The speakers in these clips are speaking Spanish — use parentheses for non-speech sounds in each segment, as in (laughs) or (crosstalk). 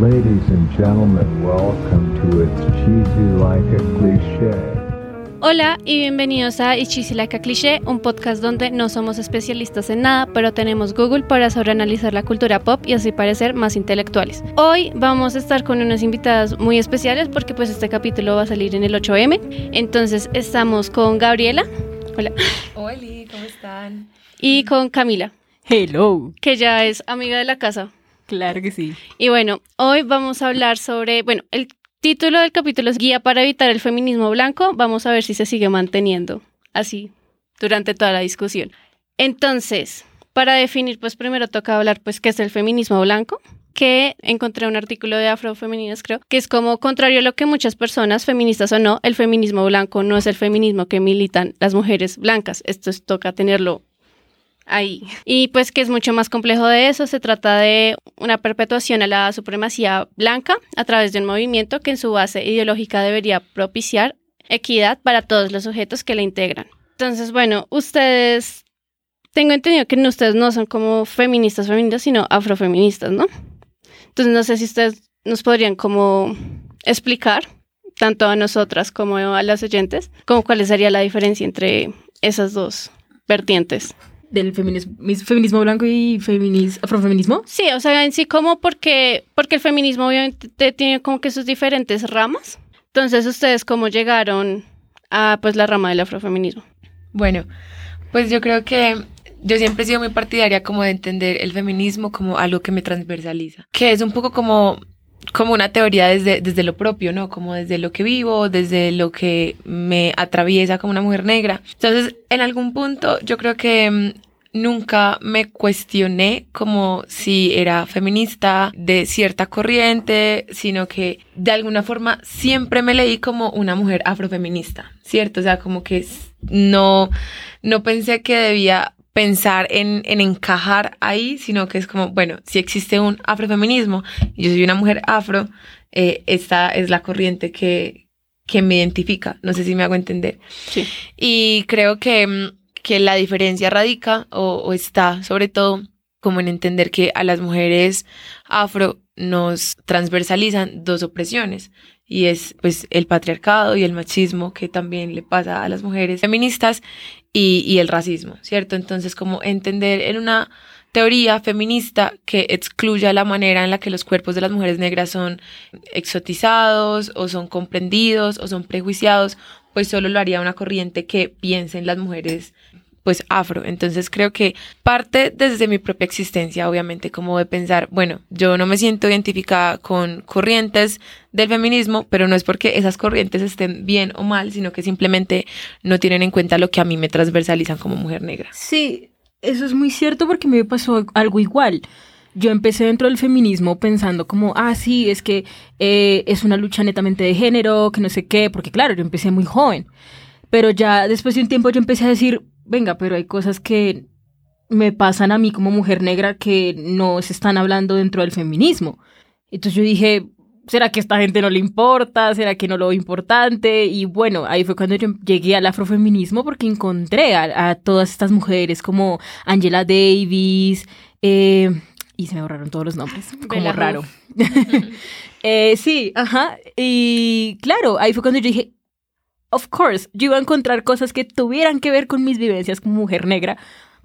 Ladies and gentlemen, welcome to It's Cheesy Like a Cliché. Hola y bienvenidos a It's Cheesy Like a Cliché, un podcast donde no somos especialistas en nada, pero tenemos Google para sobreanalizar la cultura pop y así parecer más intelectuales. Hoy vamos a estar con unas invitadas muy especiales porque pues este capítulo va a salir en el 8M. Entonces estamos con Gabriela. Hola. Hola, ¿cómo están? Y con Camila. Hello. Que ya es amiga de la casa. Claro que sí. Y bueno, hoy vamos a hablar sobre, bueno, el título del capítulo es Guía para evitar el feminismo blanco. Vamos a ver si se sigue manteniendo así durante toda la discusión. Entonces, para definir, pues primero toca hablar, pues, qué es el feminismo blanco que encontré un artículo de Afrofeministas, creo, que es como contrario a lo que muchas personas, feministas o no, el feminismo blanco no es el feminismo que militan las mujeres blancas. Esto es, toca tenerlo ahí. Y pues que es mucho más complejo de eso, se trata de una perpetuación a la supremacía blanca a través de un movimiento que en su base ideológica debería propiciar equidad para todos los sujetos que la integran. Entonces, bueno, ustedes, tengo entendido que ustedes no son como feministas feministas, sino afrofeministas, ¿no? Entonces, no sé si ustedes nos podrían como explicar, tanto a nosotras como a las oyentes, como cuál sería la diferencia entre esas dos vertientes del feminismo, feminismo blanco y feminis, afrofeminismo? Sí, o sea, en sí como porque, porque el feminismo obviamente tiene como que sus diferentes ramas. Entonces, ¿ustedes cómo llegaron a pues la rama del afrofeminismo? Bueno, pues yo creo que yo siempre he sido muy partidaria como de entender el feminismo como algo que me transversaliza, que es un poco como como una teoría desde, desde lo propio, ¿no? Como desde lo que vivo, desde lo que me atraviesa como una mujer negra. Entonces, en algún punto yo creo que mm, nunca me cuestioné como si era feminista de cierta corriente, sino que de alguna forma siempre me leí como una mujer afrofeminista, ¿cierto? O sea, como que no, no pensé que debía pensar en, en, encajar ahí, sino que es como, bueno, si existe un afrofeminismo, yo soy una mujer afro, eh, esta es la corriente que, que me identifica. No sé si me hago entender. Sí. Y creo que, mm, que la diferencia radica o, o está sobre todo como en entender que a las mujeres afro nos transversalizan dos opresiones y es pues el patriarcado y el machismo que también le pasa a las mujeres feministas y, y el racismo, ¿cierto? Entonces como entender en una teoría feminista que excluya la manera en la que los cuerpos de las mujeres negras son exotizados o son comprendidos o son prejuiciados, pues solo lo haría una corriente que piense en las mujeres pues afro. Entonces creo que parte desde mi propia existencia, obviamente, como de pensar, bueno, yo no me siento identificada con corrientes del feminismo, pero no es porque esas corrientes estén bien o mal, sino que simplemente no tienen en cuenta lo que a mí me transversalizan como mujer negra. Sí, eso es muy cierto porque me pasó algo igual. Yo empecé dentro del feminismo pensando como, ah, sí, es que eh, es una lucha netamente de género, que no sé qué, porque claro, yo empecé muy joven. Pero ya después de un tiempo yo empecé a decir, venga, pero hay cosas que me pasan a mí como mujer negra que no se están hablando dentro del feminismo. Entonces yo dije, ¿será que a esta gente no le importa? ¿Será que no lo importante? Y bueno, ahí fue cuando yo llegué al afrofeminismo porque encontré a, todas estas mujeres como Angela Davis, eh, y se me borraron todos los nombres, como raro. (laughs) eh, sí, ajá. Y claro, ahí fue cuando yo dije, of course, yo iba a encontrar cosas que tuvieran que ver con mis vivencias como mujer negra,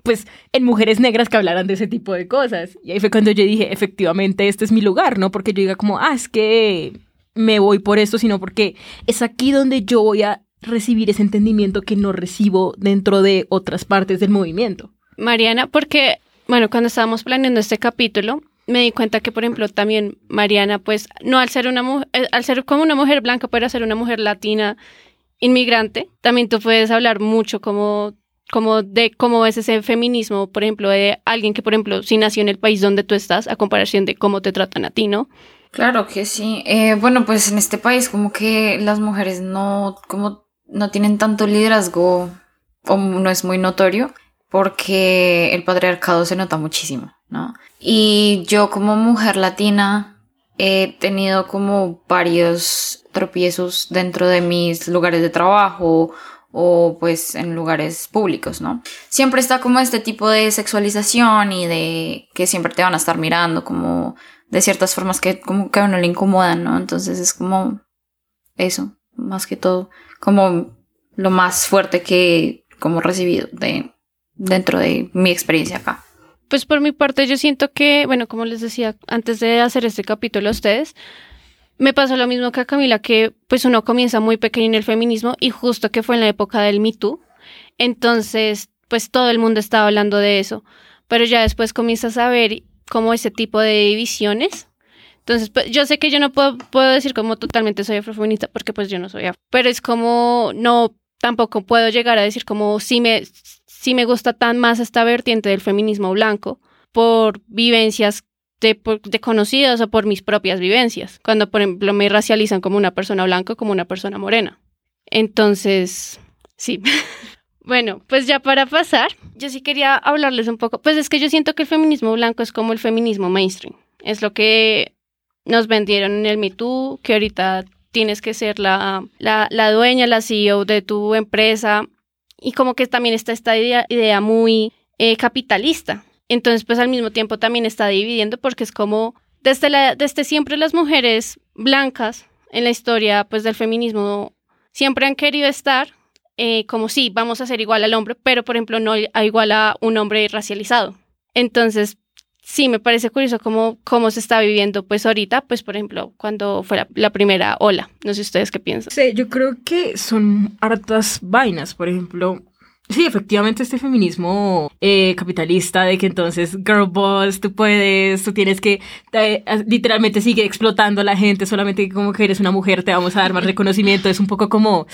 pues en mujeres negras que hablaran de ese tipo de cosas. Y ahí fue cuando yo dije, efectivamente, este es mi lugar, ¿no? Porque yo diga como, ah, es que me voy por esto, sino porque es aquí donde yo voy a recibir ese entendimiento que no recibo dentro de otras partes del movimiento. Mariana, porque, bueno, cuando estábamos planeando este capítulo, me di cuenta que, por ejemplo, también Mariana, pues, no al ser una mujer, eh, al ser como una mujer blanca, pero ser una mujer latina inmigrante, también tú puedes hablar mucho como, como de cómo es ese feminismo, por ejemplo, de alguien que, por ejemplo, si nació en el país donde tú estás, a comparación de cómo te tratan a ti, ¿no? Claro que sí. Eh, bueno, pues en este país como que las mujeres no, como no tienen tanto liderazgo o no es muy notorio porque el patriarcado se nota muchísimo, ¿no? Y yo como mujer latina he tenido como varios tropiezos dentro de mis lugares de trabajo o pues en lugares públicos, ¿no? Siempre está como este tipo de sexualización y de que siempre te van a estar mirando como de ciertas formas que como que a uno le incomodan, ¿no? Entonces es como eso, más que todo, como lo más fuerte que como recibido de dentro de mi experiencia acá. Pues por mi parte yo siento que, bueno, como les decía antes de hacer este capítulo a ustedes, me pasó lo mismo que a Camila, que pues uno comienza muy pequeño en el feminismo y justo que fue en la época del Me Too, entonces pues todo el mundo estaba hablando de eso, pero ya después comienzas a ver como ese tipo de divisiones. Entonces, pues, yo sé que yo no puedo, puedo decir como totalmente soy afrofeminista porque pues yo no soy afro, pero es como no tampoco puedo llegar a decir como si me si me gusta tan más esta vertiente del feminismo blanco por vivencias de, de, conocidos o por mis propias vivencias, cuando por ejemplo me racializan como una persona blanca o como una persona morena. Entonces, sí. (laughs) bueno, pues ya para pasar, yo sí quería hablarles un poco, pues es que yo siento que el feminismo blanco es como el feminismo mainstream, es lo que nos vendieron en el Me Too, que ahorita tienes que ser la, la, la dueña, la CEO de tu empresa, y como que también está esta idea, idea muy eh, capitalista. Entonces, pues al mismo tiempo también está dividiendo porque es como desde, la, desde siempre las mujeres blancas en la historia pues del feminismo siempre han querido estar eh, como sí, vamos a ser igual al hombre, pero por ejemplo no a igual a un hombre racializado. Entonces, sí, me parece curioso cómo, cómo se está viviendo pues ahorita, pues por ejemplo, cuando fue la, la, primera ola. No sé ustedes qué piensan. Sí, yo creo que son hartas vainas, por ejemplo. Sí, efectivamente este feminismo eh, capitalista de que entonces, girl boss, tú puedes, tú tienes que, eh, literalmente sigue explotando a la gente, solamente como que eres una mujer, te vamos a dar más (laughs) reconocimiento, es un poco como,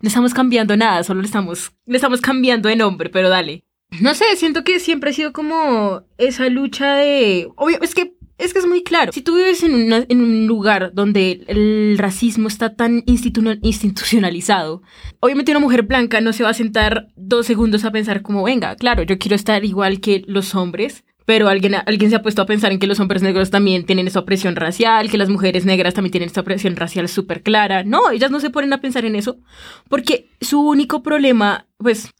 no estamos cambiando nada, solo le estamos, le estamos cambiando de nombre, pero dale. No sé, siento que siempre ha sido como esa lucha de... Obvio, es que es que es muy claro. Si tú vives en, un lugar donde el racismo está tan institu institucionalizado, obviamente una mujer blanca no se va a sentar dos segundos a pensar como, venga, claro, yo quiero estar igual que los hombres, pero alguien, alguien se ha puesto a pensar en que los hombres negros también tienen esa opresión racial, que las mujeres negras también tienen esa opresión racial súper clara. No, ellas no se ponen a pensar en eso, porque su único problema, pues,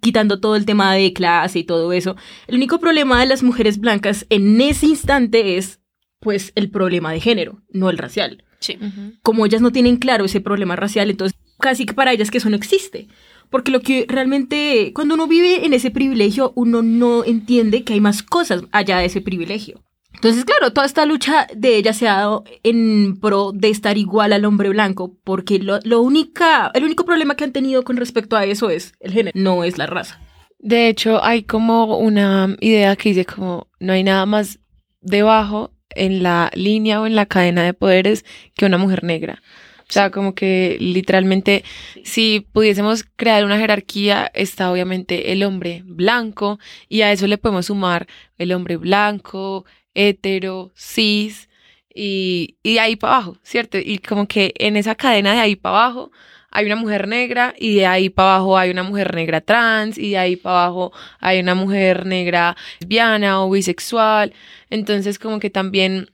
quitando todo el tema de clase y todo eso, el único problema de las mujeres blancas en ese instante es, pues, el problema de género, no el racial. Sí. Como ellas no tienen claro ese problema racial, entonces casi que para ellas que eso no existe. Porque lo que realmente, cuando uno vive en ese privilegio, uno no entiende que hay más cosas allá de ese privilegio. Entonces, claro, toda esta lucha de ella se ha dado en pro de estar igual al hombre blanco, porque lo, lo única, el único problema que han tenido con respecto a eso es el género, no es la raza. De hecho, hay como una idea que dice como no hay nada más debajo en la línea o en la cadena de poderes que una mujer negra. O sea, como que literalmente, si pudiésemos crear una jerarquía, está obviamente el hombre blanco y a eso le podemos sumar el hombre blanco, hetero, cis y, y de ahí para abajo, ¿cierto? Y como que en esa cadena de ahí para abajo hay una mujer negra y de ahí para abajo hay una mujer negra trans y de ahí para abajo hay una mujer negra lesbiana o bisexual. Entonces como que también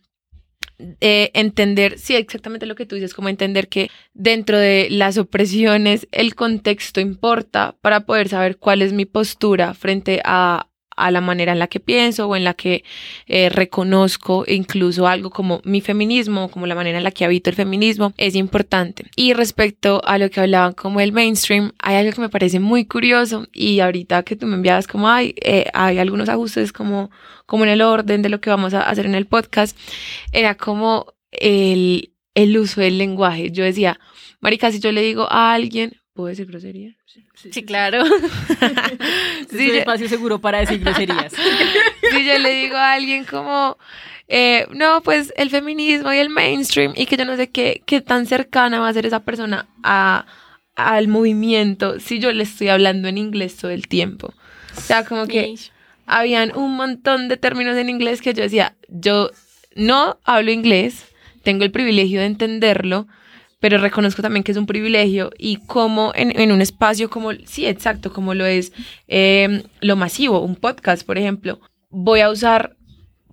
eh, entender, sí, exactamente lo que tú dices, como entender que dentro de las opresiones el contexto importa para poder saber cuál es mi postura frente a, a la manera en la que pienso o en la que eh, reconozco incluso algo como mi feminismo, como la manera en la que habito el feminismo, es importante. Y respecto a lo que hablaban como el mainstream, hay algo que me parece muy curioso y ahorita que tú me enviabas como hay, eh, hay algunos ajustes como, como en el orden de lo que vamos a hacer en el podcast, era como el, el uso del lenguaje. Yo decía, Marica, si yo le digo a alguien, ¿Puedo decir groserías? Sí, sí claro. sí, (laughs) (laughs) es un espacio seguro para decir groserías. (laughs) si yo le digo a alguien como, eh, no, pues el feminismo y el mainstream y que yo no sé qué, qué tan cercana va a ser esa persona a, al movimiento si yo le estoy hablando en inglés todo el tiempo. O sea, como que habían un montón de términos en inglés que yo decía, yo no hablo inglés, tengo el privilegio de entenderlo, pero reconozco también que es un privilegio y como en, un espacio como, sí, exacto, como lo es em, lo masivo, un podcast, por ejemplo, voy a usar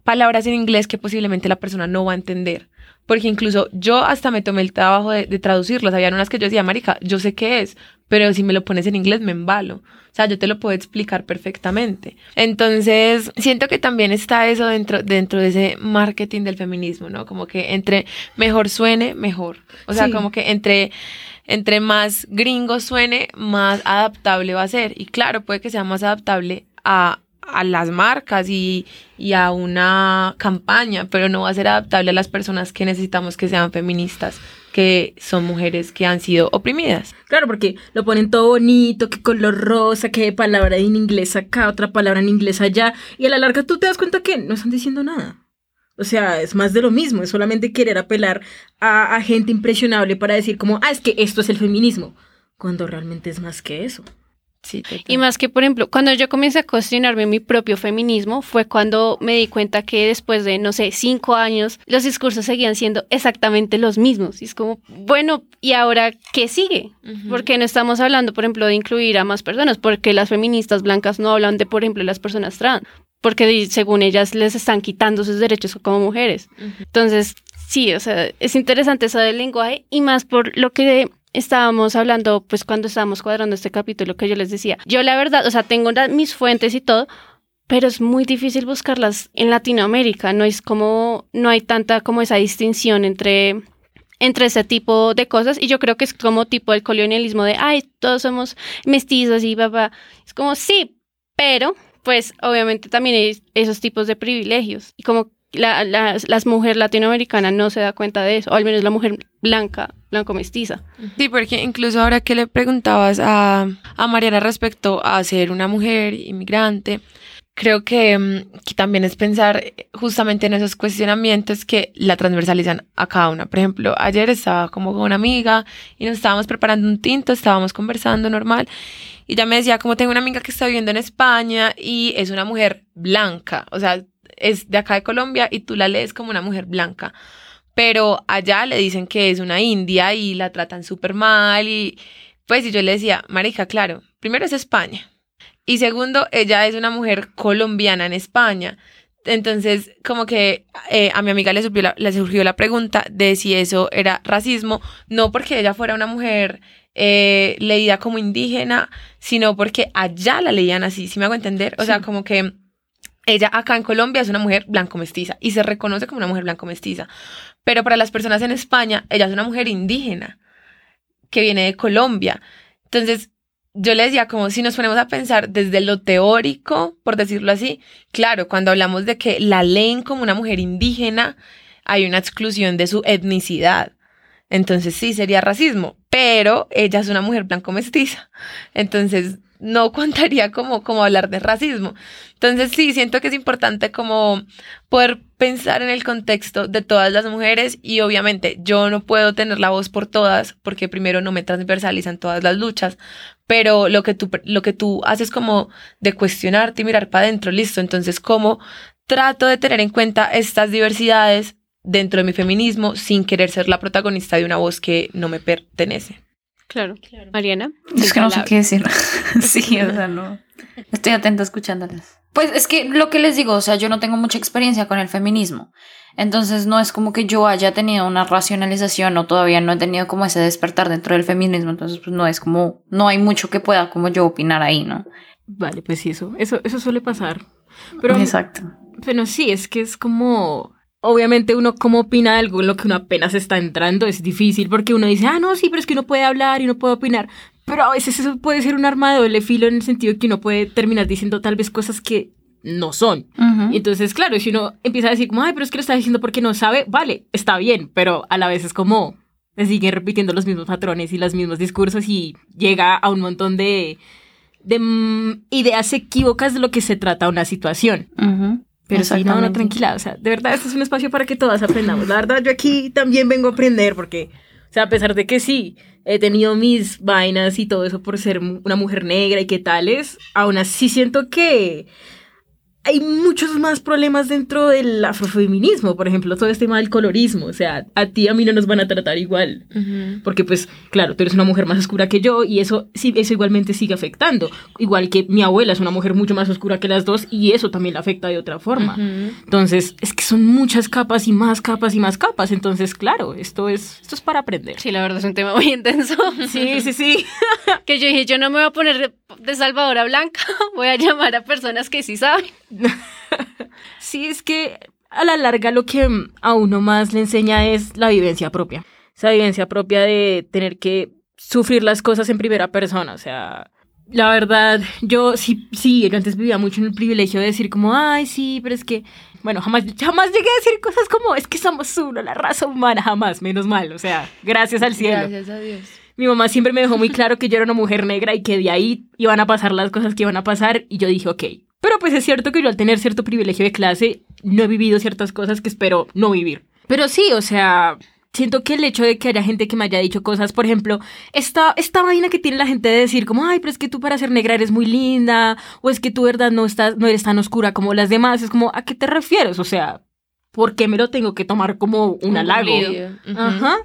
palabras en inglés que posiblemente la persona no va a entender. Porque incluso yo hasta me tomé el trabajo de, de traducirlas. Había unas que yo decía, marica, yo sé qué es, pero si me lo pones en inglés me embalo. O sea, yo te lo puedo explicar perfectamente. Entonces, siento que también está eso dentro, dentro de ese marketing del feminismo, ¿no? Como que entre mejor suene, mejor. O sea, Sí. como que entre, entre más gringo suene, más adaptable va a ser. Y claro, puede que sea más adaptable a, a las marcas y, y a una campaña, pero no va a ser adaptable a las personas que necesitamos que sean feministas, que son mujeres que han sido oprimidas. Claro, porque lo ponen todo bonito, que color rosa, que palabra en inglés acá, otra palabra en inglés allá, y a la larga tú te das cuenta que no están diciendo nada. O sea, es más de lo mismo, es solamente querer apelar a, a gente impresionable para decir como, ah, es que esto es el feminismo, cuando realmente es más que eso. Sí, total. Y más que, por ejemplo, cuando yo comencé a cuestionarme mi propio feminismo, fue cuando me di cuenta que después de, no sé, cinco años, los discursos seguían siendo exactamente los mismos. Y es como, bueno, ¿y ahora qué sigue? Ujú. ¿Por qué no estamos hablando, por ejemplo, de incluir a más personas? Porque las feministas blancas no hablan de, por ejemplo, las personas trans. Porque según ellas les están quitando sus derechos como mujeres. Entonces, sí, o sea, es interesante eso del lenguaje y más por lo que estábamos hablando, pues cuando estábamos cuadrando este capítulo que yo les decía. Yo la verdad, o sea, tengo mis fuentes y todo, pero es muy difícil buscarlas en Latinoamérica. No es como, no hay tanta como esa distinción entre entre ese tipo de cosas y yo creo que es como tipo el colonialismo de ay todos somos mestizos y papá es como sí pero pues obviamente también hay esos tipos de privilegios y como la, la, las mujeres latinoamericanas no se da cuenta de eso, o al menos la mujer blanca, blanco mestiza. Sí, porque incluso ahora que le preguntabas a, a Mariana respecto a ser una mujer inmigrante, creo que, mm, que también es pensar justamente en esos cuestionamientos que la transversalizan a cada una. Por ejemplo, ayer estaba como con una amiga y nos estábamos preparando un tinto, estábamos conversando normal y ella me decía como tengo una amiga que está viviendo en España y es una mujer blanca, o sea, es de acá de Colombia y tú la lees como una mujer blanca pero allá le dicen que es una india y la tratan súper mal y pues y yo le decía, marica, claro, primero es España y segundo, ella es una mujer colombiana en España. Entonces, como que eh, a mi amiga le surgió, la, le surgió la pregunta de si eso era racismo, no porque ella fuera una mujer eh, leída como indígena, sino porque allá la leían así, si me hago entender? O sea, como que ella acá en Colombia es una mujer blanco mestiza y se reconoce como una mujer blanco mestiza. Pero para las personas en España, ella es una mujer indígena que viene de Colombia. Entonces, yo le decía como si nos ponemos a pensar desde lo teórico, por decirlo así, claro, cuando hablamos de que la leen como una mujer indígena, hay una exclusión de su etnicidad. Entonces sí sería racismo, pero ella es una mujer blanco mestiza. Entonces no (laughs) contaría como, como hablar de racismo. Entonces sí, siento que es importante como poder pensar en el contexto de todas las mujeres y obviamente yo no puedo tener la voz por todas porque primero no me transversalizan todas las luchas, pero lo que tú, lo que tú haces como de cuestionarte y mirar para adentro, listo, entonces cómo trato de tener en cuenta estas diversidades dentro de mi feminismo sin querer ser la protagonista de una voz que no me pertenece. Claro. Mariana. Es que no sé qué decir. (laughs) sí, o sea, no. Estoy atenta escuchándolas. Pues es que lo que les digo, o sea, yo no tengo mucha experiencia con el feminismo. Entonces no es como que yo haya tenido una racionalización o todavía no he tenido como ese despertar dentro del feminismo. Entonces, pues no es como, no hay mucho que pueda como yo opinar ahí, ¿no? Vale, pues sí, eso, eso, eso suele pasar. Pero, Exacto. pero sí, es que es como... Obviamente uno como opina de algo en lo que uno apenas está entrando es difícil porque uno dice, ah, no, sí, pero es que uno puede hablar y uno puede opinar. Pero a veces eso puede ser un arma de doble filo en el sentido que uno puede terminar diciendo tal vez cosas que no son. Entonces, claro, si uno empieza a decir como, ay, pero es que lo está diciendo porque no sabe, vale, está bien, pero a la vez es como, se siguen repitiendo los mismos patrones y los mismos discursos y llega a un montón de, de mm, ideas equívocas de lo que se trata una situación. Pero sí, no, no, tranquila, o sea, de verdad, este es un espacio para que todas aprendamos. La verdad, yo aquí también vengo a aprender porque, o sea, a pesar de que sí, he tenido mis vainas y todo eso por ser una mujer negra y qué tales, aún así siento que hay muchos más problemas dentro del afrofeminismo, por ejemplo, todo este tema del colorismo, o sea, a ti y a mí no nos van a tratar igual, porque pues, claro, tú eres una mujer más oscura que yo y eso, sí, eso igualmente sigue afectando, igual que mi abuela es una mujer mucho más oscura que las dos y eso también la afecta de otra forma. Entonces, es que son muchas capas y más capas y más capas, entonces, claro, esto es, esto es para aprender. Sí, la verdad es un tema muy intenso. (laughs) Sí, sí, sí. (laughs) que yo dije, yo no me voy a poner de, de salvadora blanca, (laughs) voy a llamar a personas que sí saben. (laughs) sí, es que a la larga lo que a uno más le enseña es la vivencia propia. Esa vivencia propia de tener que sufrir las cosas en primera persona. O sea, la verdad, yo sí, sí, yo antes vivía mucho en el privilegio de decir como, ay, sí, pero es que, bueno, jamás, jamás llegué a decir cosas como, es que somos uno, la raza humana, jamás, menos mal. O sea, gracias al cielo. Gracias a Dios. Mi mamá siempre me dejó muy claro que yo era una mujer negra y que de ahí iban a pasar las cosas que iban a pasar y yo dije, ok. Pero pues es cierto que yo al tener cierto privilegio de clase no he vivido ciertas cosas que espero no vivir. Pero sí, o sea, siento que el hecho de que haya gente que me haya dicho cosas, por ejemplo, esta, esta vaina que tiene la gente de decir como, ay, pero es que tú para ser negra eres muy linda, o es que tú, verdad, no, estás, no eres tan oscura como las demás, es como, ¿a qué te refieres? O sea, ¿por qué me lo tengo que tomar como un halago? Ajá.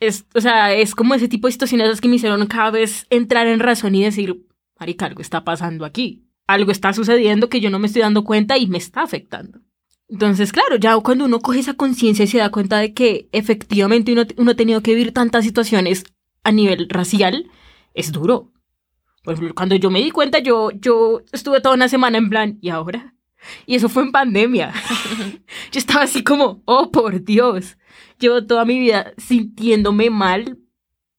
Es, o sea, es como ese tipo de situaciones que me hicieron cada vez entrar en razón y decir, marica, algo está pasando aquí. Algo está sucediendo que yo no me estoy dando cuenta y me está afectando. Entonces, claro, ya cuando uno coge esa conciencia y se da cuenta de que efectivamente uno, uno ha tenido que vivir tantas situaciones a nivel racial, es duro. Por ejemplo, cuando yo me di cuenta, yo, yo estuve toda una semana en plan, ¿y ahora? Y eso fue en pandemia. (laughs) yo estaba así como, oh, por Dios. Llevo toda mi vida sintiéndome mal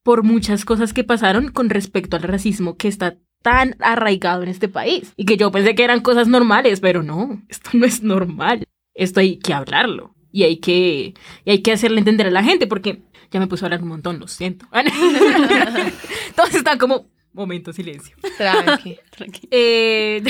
por muchas cosas que pasaron con respecto al racismo que está tan arraigado en este país. Y que yo pensé que eran cosas normales, pero no, esto no es normal. Esto hay que hablarlo. Y hay que, y hay que hacerle entender a la gente, porque ya me puse a hablar un montón, lo siento. (laughs) Entonces están como, momento, silencio. Tranqui. (laughs) Eh,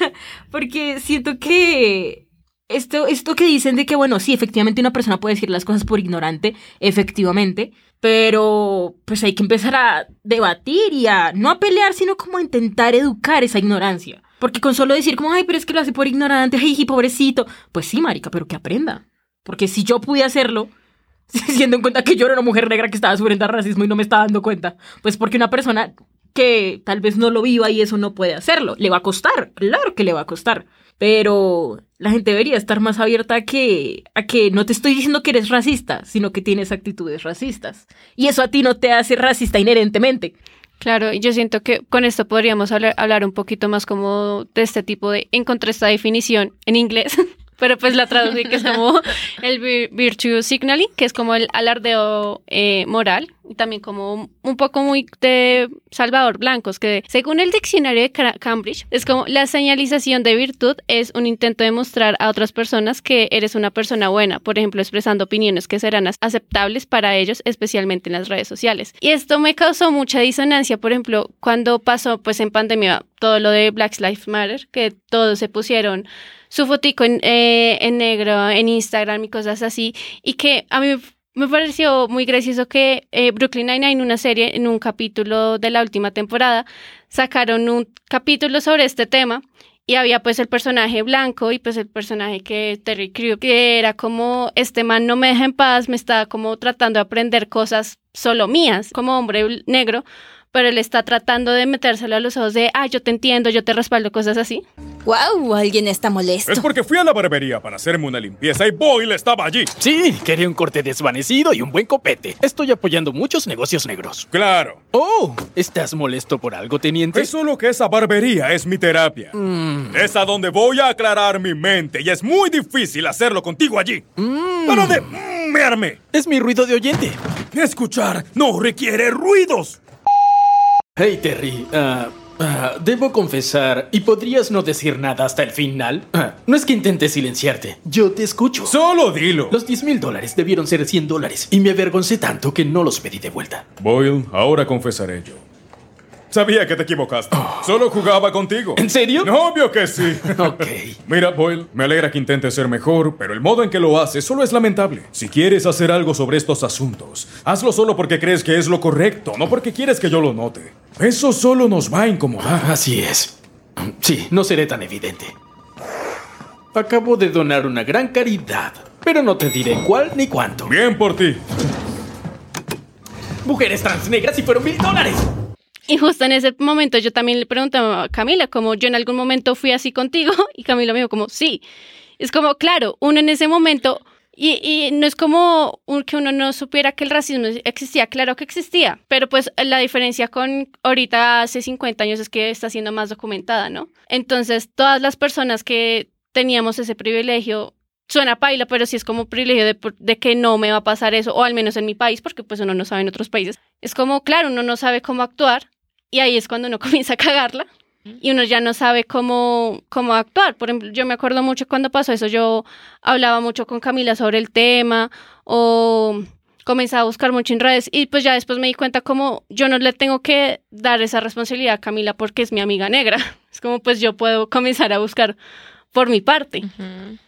(laughs) porque siento que esto, esto que dicen de que, bueno, sí, efectivamente una persona puede decir las cosas por ignorante, efectivamente, pero pues hay que empezar a debatir y a no a pelear, sino como a intentar educar esa ignorancia. Porque con solo decir como, ay, pero es que lo hace por ignorante, ay, pobrecito, pues sí, marica, pero que aprenda. Porque si yo pude hacerlo, (laughs) siendo en cuenta que yo era una mujer negra que estaba sufriendo racismo y no me estaba dando cuenta, pues porque una persona que tal vez no lo viva y eso no puede hacerlo. Le va a costar, claro que le va a costar. Pero la gente debería estar más abierta a que, a que no te estoy diciendo que eres racista, sino que tienes actitudes racistas. Y eso a ti no te hace racista inherentemente. Claro, y yo siento que con esto podríamos hablar, hablar un poquito más como de este tipo de, encontré esta definición en inglés, (laughs) pero pues la traducí que es como (laughs) el vir- virtue signaling, que es como el alardeo eh, moral, y también como un poco muy de Salvador Blancos, que según el diccionario de Cambridge, es como la señalización de virtud es un intento de mostrar a otras personas que eres una persona buena, por ejemplo, expresando opiniones que serán aceptables para ellos, especialmente en las redes sociales. Y esto me causó mucha disonancia, por ejemplo, cuando pasó pues en pandemia todo lo de Black Lives Matter, que todos se pusieron su fotico en, eh, en negro en Instagram y cosas así, y que a mí me pareció muy gracioso que eh, Brooklyn Nine-Nine, una serie, en un capítulo de la última temporada, sacaron un capítulo sobre este tema y había pues el personaje blanco y pues el personaje que Terry Crew, que era como, este man no me deja en paz, me está como tratando de aprender cosas solo mías como hombre negro, pero él está tratando de metérselo a los ojos de, ah, yo te entiendo, yo te respaldo, cosas así. ¡Wow! Alguien está molesto. Es porque fui a la barbería para hacerme una limpieza y Boyle estaba allí. Sí, quería un corte desvanecido y un buen copete. Estoy apoyando muchos negocios negros. Claro. Oh, ¿estás molesto por algo, teniente? Es solo que esa barbería es mi terapia. Es a donde voy a aclarar mi mente y es muy difícil hacerlo contigo allí. Pero de... mm, me armé. Es mi ruido de oyente. Escuchar no requiere ruidos. Hey, Terry. ah, debo confesar, ¿y podrías no decir nada hasta el final? Ah, no es que intente silenciarte. Yo te escucho. Solo dilo. Los 10 mil dólares debieron ser 100 dólares y me avergoncé tanto que no los pedí de vuelta. Boyle, ahora confesaré yo. Sabía que te equivocaste. Solo jugaba contigo. ¿En serio? Obvio que sí. (laughs) Ok. Mira, Boyle, me alegra que intentes ser mejor, pero el modo en que lo haces solo es lamentable. Si quieres hacer algo sobre estos asuntos, hazlo solo porque crees que es lo correcto, no porque quieres que yo lo note. Eso solo nos va a incomodar. Así es. Sí, no seré tan evidente. Acabo de donar una gran caridad, pero no te diré cuál ni cuánto. Bien por ti. Mujeres trans negras y fueron mil dólares. Y justo en ese momento yo también le preguntaba a Camila, como yo en algún momento fui así contigo, (laughs) y Camila me dijo como, sí. Es como, claro, uno en ese momento, y, y no es como un- que uno no supiera que el racismo existía, claro que existía, pero pues la diferencia con ahorita hace 50 años es que está siendo más documentada, ¿no? Entonces, todas las personas que teníamos ese privilegio, suena paila, pero sí es como privilegio de, de que no me va a pasar eso, o al menos en mi país, porque pues uno no sabe en otros países. Es como, claro, uno no sabe cómo actuar, y ahí es cuando uno (laughs) comienza a cagarla y uno ya no sabe cómo, cómo actuar. Por ejemplo, yo me acuerdo mucho cuando pasó eso, yo hablaba mucho con Camila sobre el tema o comenzaba a buscar mucho en redes y pues ya después me di cuenta como yo no le tengo que dar esa responsabilidad a Camila porque es mi amiga negra. (laughs) Es como pues yo puedo comenzar a buscar por mi parte.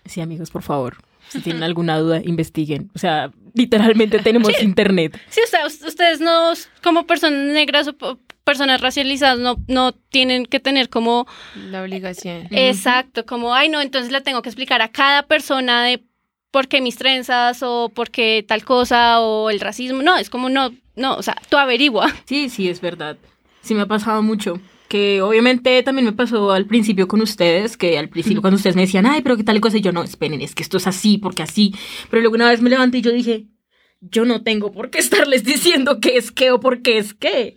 Sí, amigos, por favor. Si tienen alguna duda, investiguen. O sea, literalmente tenemos (laughs) internet. Sí, o sea, us- ustedes no, como personas negras o personas racializadas, no, no tienen que tener como La obligación. Exacto, como, ay, no, entonces le tengo que explicar a cada persona de por qué mis trenzas o por qué tal cosa o el racismo. No, es como, no, no, o sea, tú averigua. (laughs) Sí, sí, es verdad. Sí me ha pasado mucho. Que obviamente también me pasó al principio con ustedes, que al principio cuando ustedes me decían, ay, pero qué tal cosa, y yo no, esperen, es que esto es así, porque así. Pero luego una vez me levanté y yo dije, yo no tengo por qué estarles diciendo qué es qué o por qué es qué.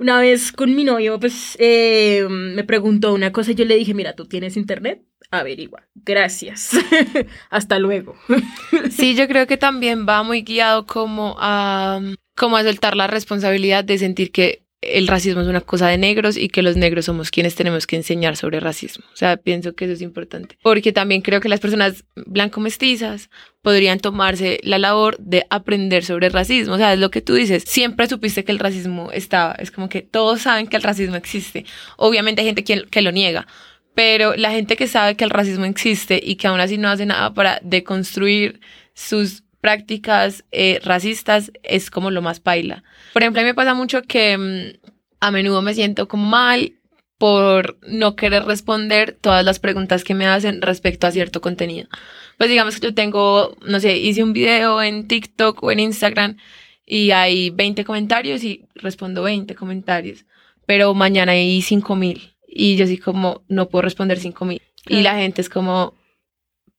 Una vez con mi novio, pues eh, me preguntó una cosa y yo le dije, mira, ¿tú tienes internet? Averigua. Gracias. (laughs) Hasta luego. (laughs) Sí, yo creo que también va muy guiado como a, como a soltar la responsabilidad de sentir que el racismo es una cosa de negros y que los negros somos quienes tenemos que enseñar sobre racismo. O sea, pienso que eso es importante. Porque también creo que las personas blanco-mestizas podrían tomarse la labor de aprender sobre racismo. O sea, es lo que tú dices. Siempre supiste que el racismo estaba. Es como que todos saben que el racismo existe. Obviamente hay gente que, que lo niega. Pero la gente que sabe que el racismo existe y que aún así no hace nada para deconstruir sus prácticas eh, racistas es como lo más paila. Por ejemplo, a mí me pasa mucho que mm, a menudo me siento como mal por no querer responder todas las preguntas que me hacen respecto a cierto contenido. Pues digamos que yo tengo, no sé, hice un video en TikTok o en Instagram y hay 20 comentarios y respondo 20 comentarios, pero mañana hay 5000 y yo así como no puedo responder 5000 y la gente es como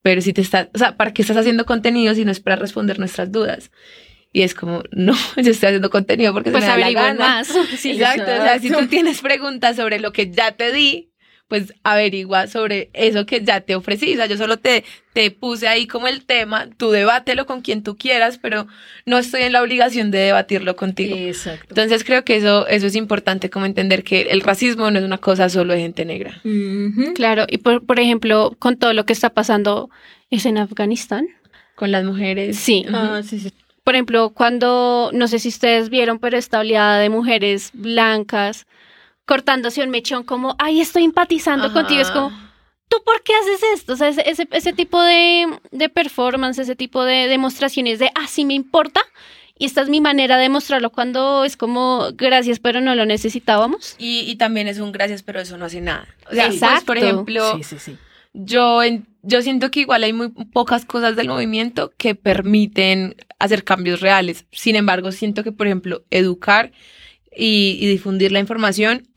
pero si te estás, o sea, ¿para qué estás haciendo contenido si no es para responder nuestras dudas? Y es como, (laughs) no, yo estoy haciendo contenido porque Pues se me da la averigüen gana. más. (laughs) Sí, Exacto, o sea, si tú tienes preguntas sobre lo que ya te di, pues averigua sobre eso que ya te ofrecí. O sea, yo solo te, te puse ahí como el tema, tú debátelo con quien tú quieras, pero no estoy en la obligación de debatirlo contigo. Exacto. Entonces creo que eso, eso es importante, como entender que el racismo no es una cosa solo de gente negra. Ujú. Claro, y por, por ejemplo, con todo lo que está pasando, ¿es en Afganistán? Con las mujeres. Sí. Ah, sí, sí. Por ejemplo, cuando, no sé si ustedes vieron, pero esta oleada de mujeres blancas cortándose un mechón como, ay, estoy empatizando Ajá. contigo. Es como, ¿tú por qué haces esto? O sea, ese, ese, ese tipo de, de performance, ese tipo de demostraciones de, ah, sí me importa. Y esta es mi manera de mostrarlo cuando es como, gracias, pero no lo necesitábamos. Y, y también es un gracias, pero eso no hace nada. O sea, pues, Exacto. por ejemplo, Sí, sí, sí. yo, en- yo siento que igual hay muy pocas cosas del movimiento que permiten hacer cambios reales. Sin embargo, siento que, por ejemplo, educar y, y difundir la información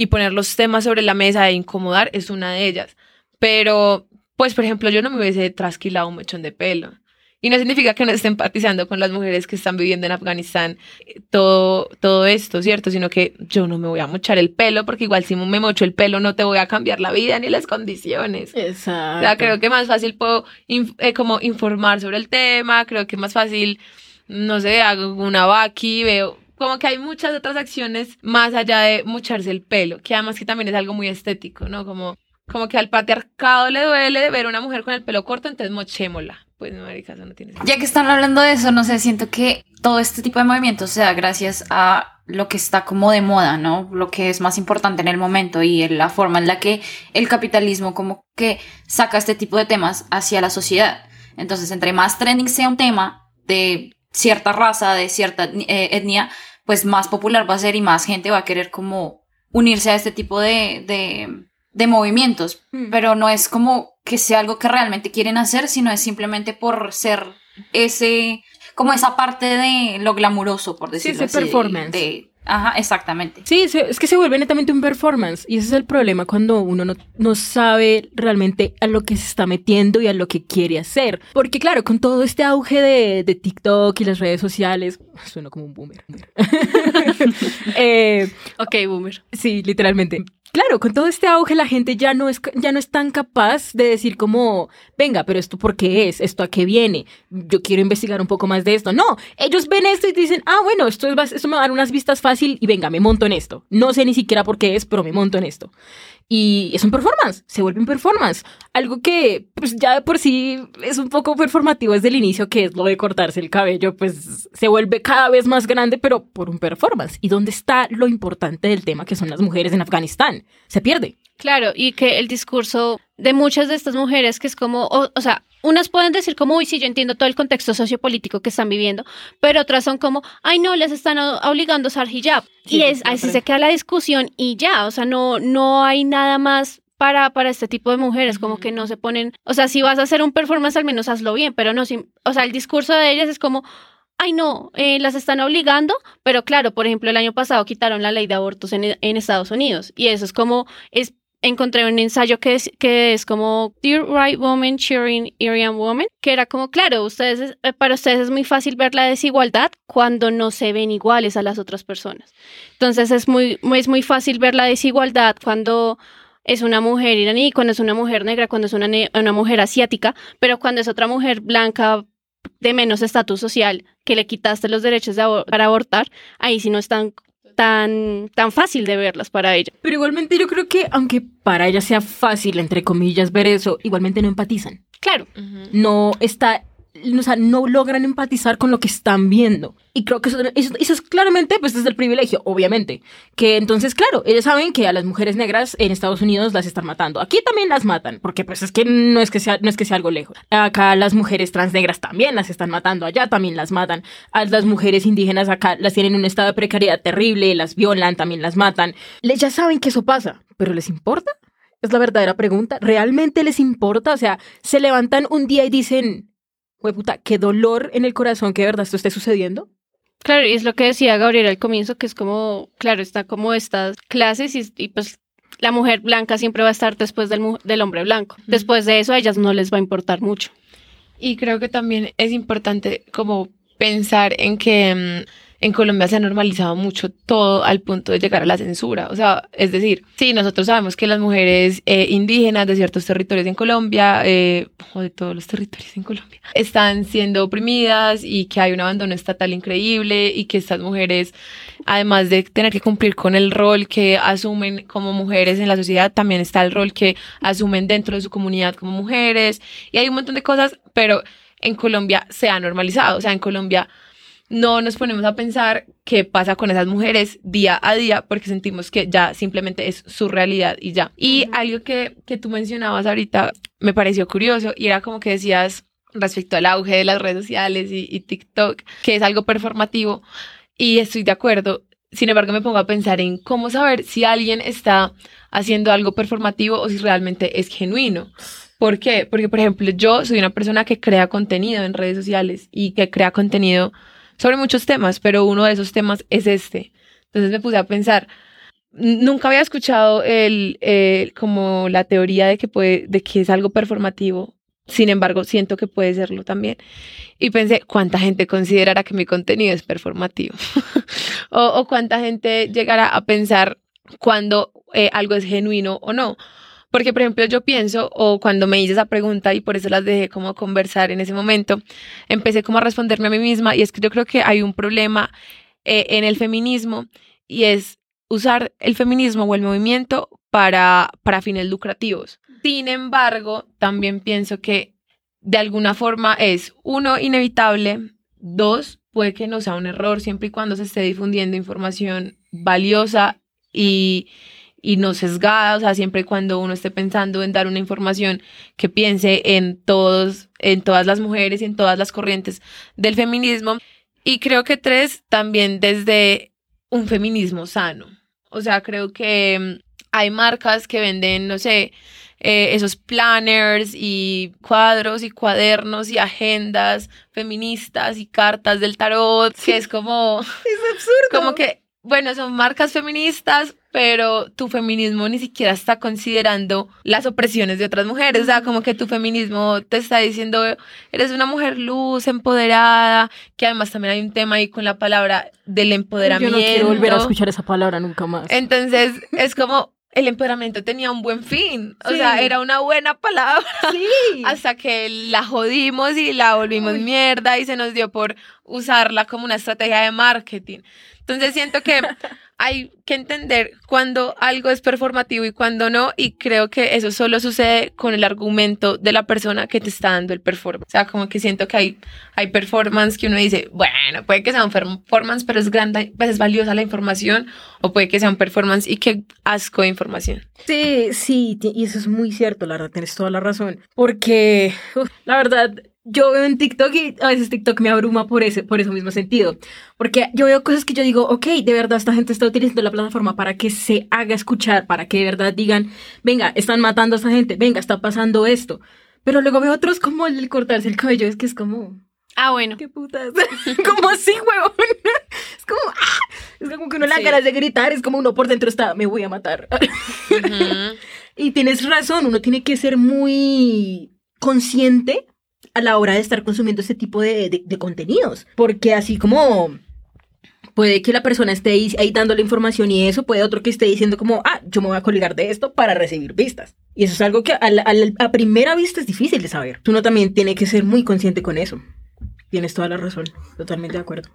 y poner los temas sobre la mesa e incomodar es una de ellas. Pero, pues, por ejemplo, yo no me hubiese trasquilado un mechón de pelo. Y no significa que no esté empatizando con las mujeres que están viviendo en Afganistán eh, todo, todo esto, ¿cierto? Sino que yo no me voy a mochar el pelo porque igual si me mocho el pelo no te voy a cambiar la vida ni las condiciones. Exacto. O sea, creo que más fácil puedo inf- eh, como informar sobre el tema, creo que más fácil, no sé, hago una vaqui, veo como que hay muchas otras acciones más allá de mocharse el pelo, que además que también es algo muy estético, ¿no? Como, como que al patriarcado le duele ver una mujer con el pelo corto, entonces mochémosla. Pues, no, marica, eso no tiene sentido. Ya que están hablando de eso, no sé, siento que todo este tipo de movimientos se da gracias a lo que está como de moda, ¿no? Lo que es más importante en el momento y la forma en la que el capitalismo como que saca este tipo de temas hacia la sociedad. Entonces, entre más trending sea un tema de cierta raza, de cierta eh, etnia, pues más popular va a ser y más gente va a querer como unirse a este tipo de, de, de movimientos. Mm. Pero no es como que sea algo que realmente quieren hacer, sino es simplemente por ser ese, como esa parte de lo glamuroso, por decirlo ese así. de- performance. de- ajá, exactamente. Sí, es que se vuelve netamente un performance y ese es el problema cuando uno no, no sabe realmente a lo que se está metiendo y a lo que quiere hacer. Porque claro, con todo este auge de, de TikTok y las redes sociales, suena como un boomer. (laughs) (laughs) Eh, Ok, boomer. Sí, literalmente. Claro, con todo este auge la gente ya no es ya no es tan capaz de decir como, venga, pero esto por qué es, esto a qué viene, yo quiero investigar un poco más de esto. No, ellos ven esto y dicen, ah, bueno, esto, es, esto me va a dar unas vistas fácil y venga, me monto en esto. No sé ni siquiera por qué es, pero me monto en esto. Y es un performance, se vuelve un performance. Algo que pues ya de por sí es un poco performativo desde el inicio, que es lo de cortarse el cabello, pues se vuelve cada vez más grande, pero por un performance. ¿Y dónde está lo importante del tema, que son las mujeres en Afganistán? Se pierde. Claro, y que el discurso de muchas de estas mujeres, que es como, o, o sea, unas pueden decir como, uy, sí, yo entiendo todo el contexto sociopolítico que están viviendo, pero otras son como, ay, no, les están obligando a usar hijab. Sí, y es, sí, así sí. se queda la discusión y ya, o sea, no, no hay nada más para, para este tipo de mujeres, como que no se ponen, o sea, si vas a hacer un performance, al menos hazlo bien, pero no, si, o sea, el discurso de ellas es como, ay, no, eh, las están obligando, pero claro, por ejemplo, el año pasado quitaron la ley de abortos en, en Estados Unidos y eso es como, es encontré un ensayo que es, que es como Dear Right Woman Cheering Aryan Woman, que era como, claro, ustedes, es- eh, para ustedes es muy fácil ver la desigualdad cuando no se ven iguales a las otras personas. Entonces es muy, es muy fácil ver la desigualdad cuando es una mujer iraní, cuando es una mujer negra, cuando es una, mujer asiática, pero cuando es otra mujer blanca de menos estatus social que le quitaste los derechos para abortar, ahí sí no es tan, tan, fácil de verlas para ella. Pero igualmente yo creo que, aunque para ellas sea fácil, entre comillas, ver eso, igualmente no empatizan. Claro, no está, o sea, no logran empatizar con lo que están viendo. Y creo que eso, es claramente, pues desde el privilegio, obviamente. Que entonces, claro, ellos saben que a las mujeres negras en Estados Unidos las están matando. Aquí también las matan, porque pues es que no es que sea, no es que sea algo lejos. Acá las mujeres trans negras también las están matando, allá también las matan. A las mujeres indígenas acá las tienen en un estado de precariedad terrible, las violan, también las matan. Les ya saben que eso pasa, pero ¿les importa? Es la verdadera pregunta. ¿Realmente les importa? O sea, se levantan un día y dicen, puta, qué dolor en el corazón que de verdad esto esté sucediendo. Claro, y es lo que decía Gabriela al comienzo, que es como, claro, está como estas clases y, y, pues la mujer blanca siempre va a estar después del, mu- del hombre blanco. Después de eso a ellas no les va a importar mucho. Y creo que también es importante como pensar en que mm, en Colombia se ha normalizado mucho todo al punto de llegar a la censura. O sea, es decir, sí, nosotros sabemos que las mujeres eh, indígenas de ciertos territorios en Colombia, eh, o de todos los territorios en Colombia, están siendo oprimidas y que hay un abandono estatal increíble y que estas mujeres, además de tener que cumplir con el rol que asumen como mujeres en la sociedad, también está el rol que asumen dentro de su comunidad como mujeres. Y hay un montón de cosas, pero en Colombia se ha normalizado. O sea, en Colombia no nos ponemos a pensar qué pasa con esas mujeres día a día porque sentimos que ya simplemente es su realidad y ya. Y algo que, que tú mencionabas ahorita me pareció curioso y era como que decías respecto al auge de las redes sociales y, y TikTok, que es algo performativo y estoy de acuerdo. Sin embargo, me pongo a pensar en cómo saber si alguien está haciendo algo performativo o si realmente es genuino. ¿Por qué? Porque, por ejemplo, yo soy una persona que crea contenido en redes sociales y que crea contenido sobre muchos temas, pero uno de esos temas es este. Entonces me puse a pensar, nunca había escuchado el, como la teoría de que, puede, de que es algo performativo, sin embargo siento que puede serlo también. Y pensé, ¿cuánta gente considerará que mi contenido es performativo? (laughs) o, o cuánta gente llegará a pensar cuando eh, algo es genuino o no. Porque, por ejemplo, yo pienso, o cuando me hice esa pregunta y por eso las dejé como conversar en ese momento, empecé como a responderme a mí misma y es que yo creo que hay un problema eh, en el feminismo y es usar el feminismo o el movimiento para, para fines lucrativos. Sin embargo, también pienso que de alguna forma es, uno, inevitable, dos, puede que no sea un error siempre y cuando se esté difundiendo información valiosa y, y no sesgada, o sea, siempre cuando uno esté pensando en dar una información que piense en todos, en todas las mujeres y en todas las corrientes del feminismo. Y creo que tres, también desde un feminismo sano. O sea, creo que mm, hay marcas que venden, no sé, eh, esos planners y cuadros y cuadernos y agendas feministas y cartas del tarot, que (laughs) es como... Es absurdo. Como que, bueno, son marcas feministas, pero tu feminismo ni siquiera está considerando las opresiones de otras mujeres. O sea, como que tu feminismo te está diciendo, eres una mujer luz, empoderada, que además también hay un tema ahí con la palabra del Yo empoderamiento. no quiero volver a escuchar esa palabra nunca más. Entonces, es como el empoderamiento tenía un buen fin. O Sí. sea, era una buena palabra. Sí. (laughs) Hasta que la jodimos y la volvimos mierda y se nos dio por usarla como una estrategia de marketing. Entonces siento que hay que entender cuando algo es performativo y cuando no, y creo que eso solo sucede con el argumento de la persona que te está dando el performance. O sea, como que siento que hay, hay performance que uno dice, bueno, puede que sea un performance, pero es grande, pues es valiosa la información, o puede que sea un performance y que asco de información. Sí, sí, y eso es muy cierto, la verdad, tienes toda la razón. Porque, la verdad, yo veo en TikTok y a veces TikTok me abruma por ese, por ese mismo sentido. Porque yo veo cosas que yo digo, ok, de verdad esta gente está utilizando la plataforma para que se haga escuchar, para que de verdad digan, venga, están matando a esta gente, venga, está pasando esto. Pero luego veo otros como el cortarse el cabello, es que es como, Ah, bueno. ¿qué putas? (laughs) como así, huevón. Es como, ¡ah! Es como que uno le Sí. ganas de gritar, es como uno por dentro está, me voy a matar. (laughs) Y tienes razón, uno tiene que ser muy consciente a la hora de estar consumiendo este tipo de, de- de contenidos. Porque así como puede que la persona esté ahí, dando la información y eso, puede otro que esté diciendo como, ah, yo me voy a colgar de esto para recibir vistas. Y eso es algo que a, la- a la- a primera vista es difícil de saber. Uno también tiene que ser muy consciente con eso. Tienes toda la razón, totalmente de acuerdo.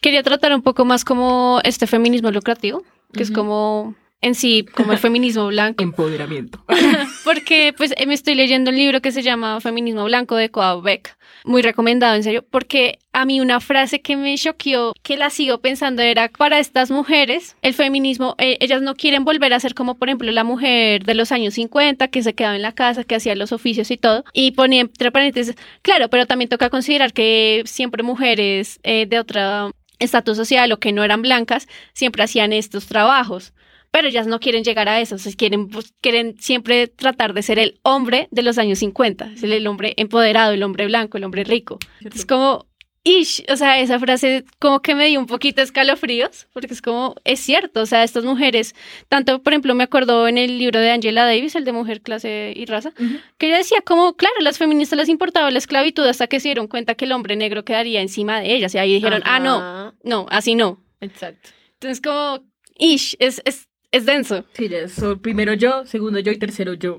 Quería tratar un poco más como este feminismo lucrativo, que es como en sí, como el feminismo (laughs) blanco. Empoderamiento. (laughs) Porque pues me estoy leyendo un libro que se llama Feminismo Blanco de Coab Beck. Muy recomendado, en serio, porque a mí una frase que me choqueó, que la sigo pensando, era para estas mujeres, el feminismo, eh, ellas no quieren volver a ser como, por ejemplo, la mujer de los años 50 que se quedaba en la casa, que hacía los oficios y todo. Y ponía entre paréntesis, claro, pero también toca considerar que siempre mujeres eh, de otro estatus social o que no eran blancas, siempre hacían estos trabajos pero ellas no quieren llegar a eso, o sea, quieren, pues, quieren siempre tratar de ser el hombre de los años 50, es el, hombre empoderado, el hombre blanco, el hombre rico. Es como, ish, o sea, esa frase como que me dio un poquito escalofríos, porque es como, es cierto, o sea, estas mujeres, tanto, por ejemplo, me acuerdo en el libro de Angela Davis, el de Mujer, Clase y Raza, que ella decía como, claro, las feministas les importaba la esclavitud hasta que se dieron cuenta que el hombre negro quedaría encima de ellas, y ahí dijeron, ah, no, Ajá. no, así no. Exacto. Entonces como, ish, es, es, es denso. Sí, ya, so, primero yo, segundo yo y tercero yo.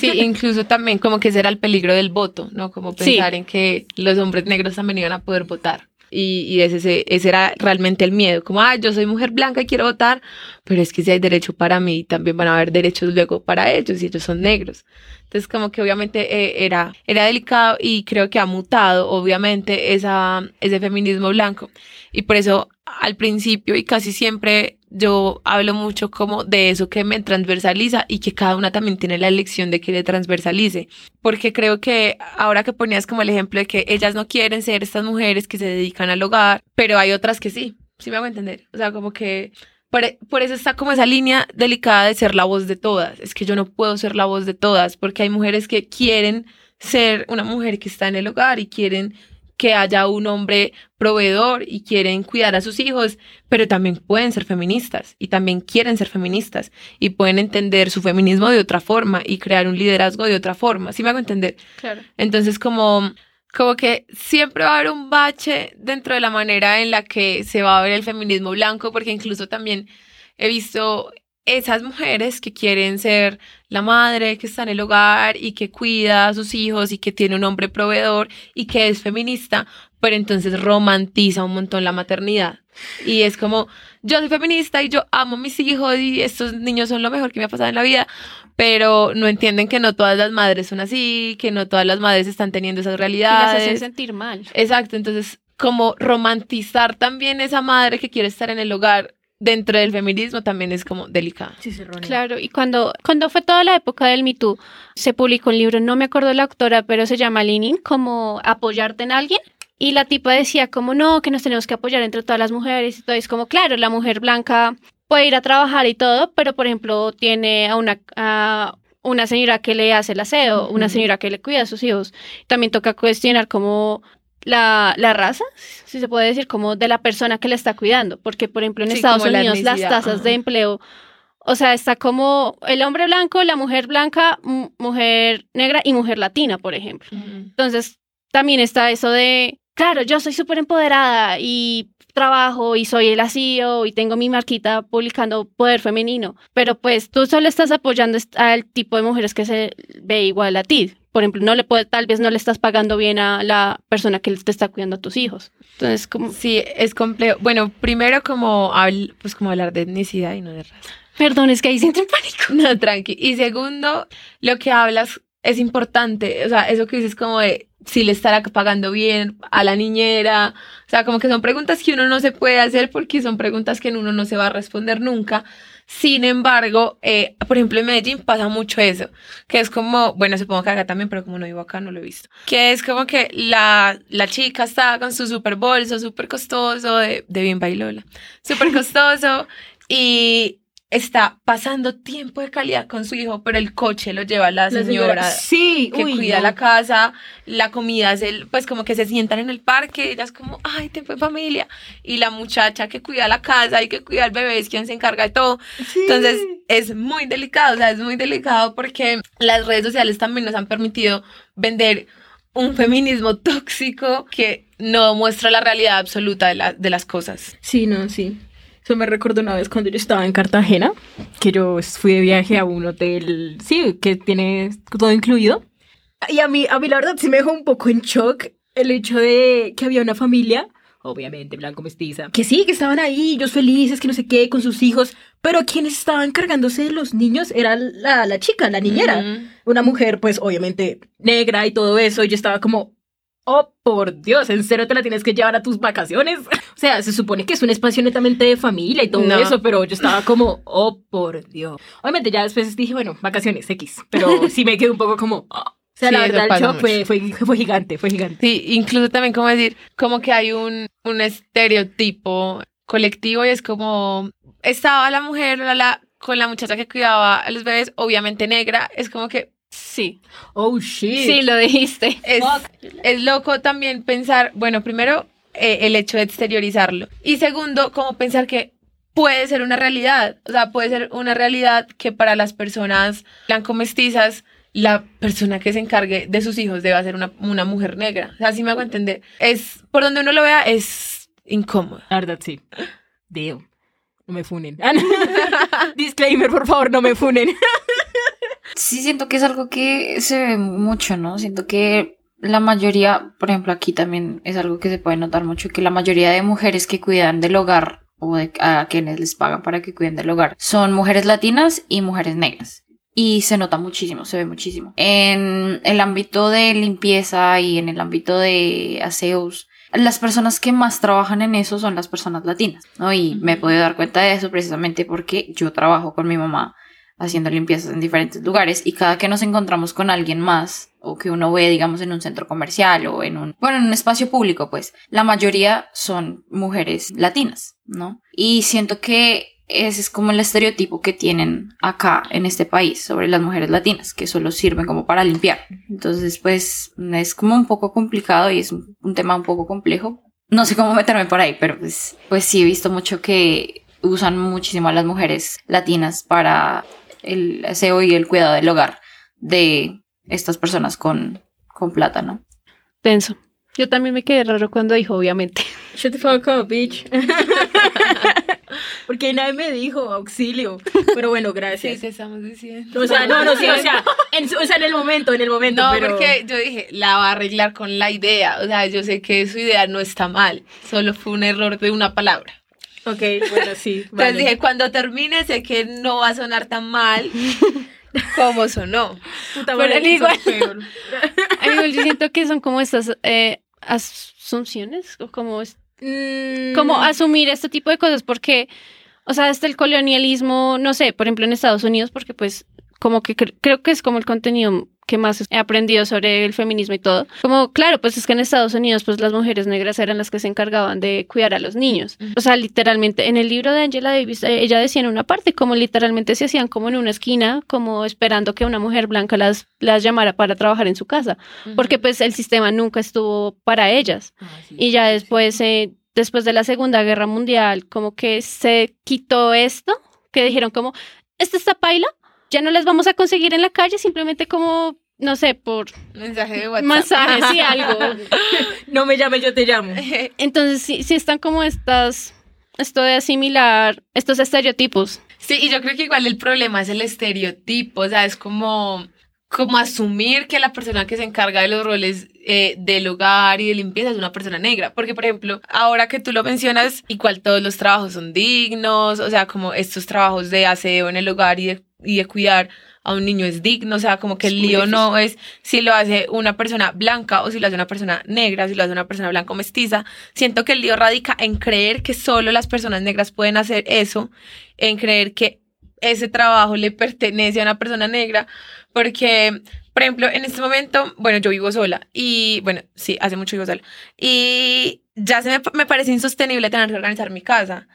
Sí, (laughs) incluso también como que ese era el peligro del voto, ¿no? Como Sí. pensar en que los hombres negros también iban a poder votar. Y, y ese, ese, ese era realmente el miedo, como, ah, yo soy mujer blanca y quiero votar, pero es que si hay derecho para mí, también van a haber derechos luego para ellos y ellos son negros. Entonces como que obviamente eh, era, era delicado y creo que ha mutado obviamente esa, ese feminismo blanco. Y por eso al principio y casi siempre yo hablo mucho como de eso que me transversaliza y que cada una también tiene la elección de que le transversalice. Porque creo que ahora que ponías como el ejemplo de que ellas no quieren ser estas mujeres que se dedican al hogar, pero hay otras que sí. ¿Sí me hago entender? O sea, como que por, e- por eso está como esa línea delicada de ser la voz de todas. Es que yo no puedo ser la voz de todas porque hay mujeres que quieren ser una mujer que está en el hogar y quieren que haya un hombre proveedor y quieren cuidar a sus hijos, pero también pueden ser feministas y también quieren ser feministas y pueden entender su feminismo de otra forma y crear un liderazgo de otra forma. ¿Sí me hago entender? Claro. Entonces, como, como que siempre va a haber un bache dentro de la manera en la que se va a ver el feminismo blanco, porque incluso también he visto esas mujeres que quieren ser la madre que está en el hogar y que cuida a sus hijos y que tiene un hombre proveedor y que es feminista, pero entonces romantiza un montón la maternidad. Y es como, yo soy feminista y yo amo a mis hijos y estos niños son lo mejor que me ha pasado en la vida, pero no entienden que no todas las madres son así, que no todas las madres están teniendo esas Y las realidades. hacen sentir mal. Exacto, entonces como romantizar también esa madre que quiere estar en el hogar dentro del feminismo también es como delicado. Sí, Claro, y cuando, cuando fue toda la época del Me Too, se publicó un libro, no me acuerdo la autora, pero se llama Leaning, como apoyarte en alguien. Y la tipa decía como no, que nos tenemos que apoyar entre todas las mujeres y todo. Es como, claro, la mujer blanca puede ir a trabajar y todo, pero por ejemplo tiene a una, a una señora que le hace el aseo, una señora que le cuida a sus hijos. También toca cuestionar como la, la raza, si se puede decir, como de la persona que le está cuidando. Porque, por ejemplo, en Sí, Estados la Unidos las tasas de empleo, o sea, está como el hombre blanco, la mujer blanca, mu- mujer negra y mujer latina, por ejemplo. Entonces, también está eso de, claro, yo soy súper empoderada y trabajo y soy el CEO y tengo mi marquita publicando poder femenino, pero pues tú solo estás apoyando al tipo de mujeres que se ve igual a ti. Por ejemplo, no le puede, tal vez no le estás pagando bien a la persona que te está cuidando a tus hijos. Entonces, como, Sí, es complejo. Bueno, primero como, habl- pues como hablar de etnicidad y no de raza. perdón, es que ahí siento en pánico. (laughs) No, tranqui. Y segundo, lo que hablas es importante. O sea, eso que dices como de si le estará pagando bien a la niñera. O sea, como que son preguntas que uno no se puede hacer porque son preguntas que uno no se va a responder nunca. Sin embargo, eh, por ejemplo, en Medellín pasa mucho eso, que es como, bueno, supongo que acá también, pero como no vivo acá, no lo he visto. Que es como que la, la chica está con su super bolso, súper costoso, de, de bien bailola, súper costoso, y está pasando tiempo de calidad con su hijo, pero el coche lo lleva la señora, Sí, que uy, cuida no. la casa, la comida es el, pues como que se sientan en el parque, ella es como, ay, tiempo de familia, y la muchacha que cuida la casa y que cuida al bebé es quien se encarga de todo. Sí. Entonces es muy delicado, o sea, es muy delicado porque las redes sociales también nos han permitido vender un feminismo (laughs) tóxico que no muestra la realidad absoluta de, la- de las cosas. Sí, no, sí. Eso me recordó una vez cuando yo estaba en Cartagena, que yo fui de viaje a un hotel, sí, que tiene todo incluido. Y a mí, a mí la verdad sí me dejó un poco en shock el hecho de que había una familia, obviamente blanco mestiza, que sí, que estaban ahí, ellos felices, que no sé qué, con sus hijos, pero quienes estaban cargándose de los niños era la, la chica, la niñera. Una mujer, pues obviamente negra y todo eso, y yo estaba como, oh, por Dios, ¿en serio te la tienes que llevar a tus vacaciones? (laughs) O sea, se supone que es un espacio netamente de familia y todo No. eso, pero yo estaba como, oh, por Dios. Obviamente ya después dije, bueno, vacaciones X, pero (laughs) sí me quedé un poco como, oh. O sea, Sí, la verdad, el shock fue, fue, fue gigante, fue gigante. Sí, incluso también como decir, como que hay un, un estereotipo colectivo y es como, estaba la mujer la, la, con la muchacha que cuidaba a los bebés, obviamente negra, es como que Sí, Oh, shit. sí, lo dijiste. es, es loco también pensar, bueno, primero eh, el hecho de exteriorizarlo y segundo, como pensar que puede ser una realidad, o sea, puede ser una realidad que para las personas blanco-mestizas la persona que se encargue de sus hijos debe ser una, una mujer negra. O sea, así me hago entender. Es, por donde uno lo vea, es incómodo. La verdad, sí. Damn. No me funen. Ah. (laughs) Disclaimer, por favor, no me funen. (laughs) Sí, siento que es algo que se ve mucho, ¿no? Siento que la mayoría, por ejemplo, aquí también es algo que se puede notar mucho, que la mayoría de mujeres que cuidan del hogar o de, a quienes les pagan para que cuiden del hogar son mujeres latinas y mujeres negras. Y se nota muchísimo, se ve muchísimo. En el ámbito de limpieza y en el ámbito de aseos, las personas que más trabajan en eso son las personas latinas, ¿no? Y me he podido dar cuenta de eso precisamente porque yo trabajo con mi mamá haciendo limpiezas en diferentes lugares y cada que nos encontramos con alguien más o que uno ve digamos en un centro comercial o en un bueno en un espacio público pues la mayoría son mujeres latinas no y siento que ese es como el estereotipo que tienen acá en este país sobre las mujeres latinas que solo sirven como para limpiar. Entonces pues es como un poco complicado y es un, tema un poco complejo. No sé cómo meterme por ahí pero pues pues sí he visto mucho que usan muchísimo a las mujeres latinas para el aseo y el cuidado del hogar de estas personas con, con plata, ¿no? Tenso. Yo también me quedé raro cuando dijo, obviamente. (laughs) Shut the fuck up, bitch. (laughs) Porque nadie me dijo auxilio. Pero bueno, Sí, gracias. te estamos diciendo. O sea, no, no, sí, o sea, (laughs) en, o sea, en el momento, en el momento. No, pero... porque yo dije, la va a arreglar con la idea. O sea, yo sé que su idea no está mal. Solo fue un error de una palabra. Ok, bueno, sí. (laughs) Entonces vale. dije, cuando termine, sé que no va a sonar tan mal (laughs) como sonó. Puta pero eso (laughs) igual. yo siento que son como estas eh, asunciones, o como, es- Mm, como asumir este tipo de cosas, porque, o sea, hasta el colonialismo, no sé, por ejemplo en Estados Unidos, porque pues como que cre- creo que es como el contenido que más he aprendido sobre el feminismo y todo. Como, claro, pues es que en Estados Unidos, pues las mujeres negras eran las que se encargaban de cuidar a los niños. O sea, literalmente, en el libro de Angela Davis, eh, ella decía en una parte, como literalmente se hacían como en una esquina, como esperando que una mujer blanca las, las llamara para trabajar en su casa, porque pues el sistema nunca estuvo para ellas. Y ya después, eh, después de la Segunda Guerra Mundial, como que se quitó esto, que dijeron como, esta está paila, ya no las vamos a conseguir en la calle, simplemente como, no sé, por Mensaje de WhatsApp. mensajes y algo. (laughs) No me llame, yo te llamo. (laughs) Entonces, sí, sí están como estas, esto de asimilar estos estereotipos. Sí, y yo creo que igual el problema es el estereotipo, o sea, es como, como asumir que la persona que se encarga de los roles eh, del hogar y de limpieza es una persona negra. Porque, por ejemplo, ahora que tú lo mencionas, igual todos los trabajos son dignos, o sea, como estos trabajos de aseo en el hogar y de, y de cuidar a un niño es digno, o sea, como que el lío no es si lo hace una persona blanca o si lo hace una persona negra, si lo hace una persona blanca o mestiza. Siento que el lío radica en creer que solo las personas negras pueden hacer eso, en creer que ese trabajo le pertenece a una persona negra, porque, por ejemplo, en este momento, bueno, yo vivo sola y, bueno, sí, hace mucho vivo sola, y ya se me, me parece insostenible tener que organizar mi casa.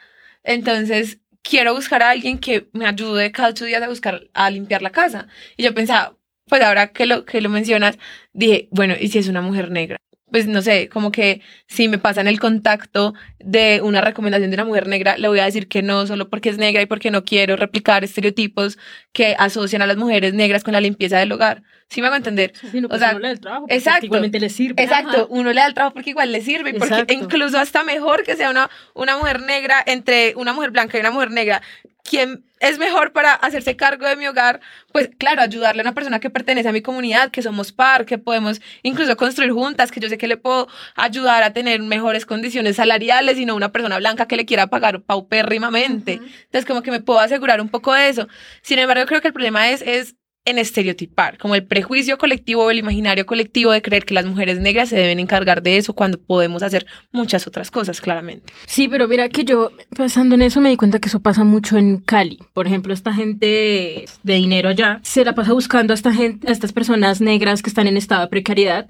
Entonces, quiero buscar a alguien que me ayude cada ocho días a buscar, a limpiar la casa. Y yo pensaba, pues ahora que lo, que lo mencionas, dije, bueno, ¿y si es una mujer negra? Pues no sé, como que si me pasan el contacto de una recomendación de una mujer negra, le voy a decir que no, solo porque es negra y porque no quiero replicar estereotipos que asocian a las mujeres negras con la limpieza del hogar. ¿Sí me hago entender? Sino O sea, uno le da el trabajo, porque exacto. Igualmente le sirve. Exacto, uno le da el trabajo porque igual le sirve, y porque Exacto. incluso hasta mejor que sea una, una mujer negra entre una mujer blanca y una mujer negra. ¿Quién es mejor para hacerse cargo de mi hogar? Pues claro, ayudarle a una persona que pertenece a mi comunidad, que somos par, que podemos incluso construir juntas, que yo sé que le puedo ayudar a tener mejores condiciones salariales y no una persona blanca que le quiera pagar paupérrimamente. Entonces como que me puedo asegurar un poco de eso. Sin embargo, creo que el problema es, es en estereotipar, como el prejuicio colectivo o el imaginario colectivo de creer que las mujeres negras se deben encargar de eso cuando podemos hacer muchas otras cosas, claramente. Sí, pero mira que yo pensando en eso me di cuenta que eso pasa mucho en Cali. Por ejemplo, esta gente de dinero allá se la pasa buscando a, esta gente, a estas personas negras que están en estado de precariedad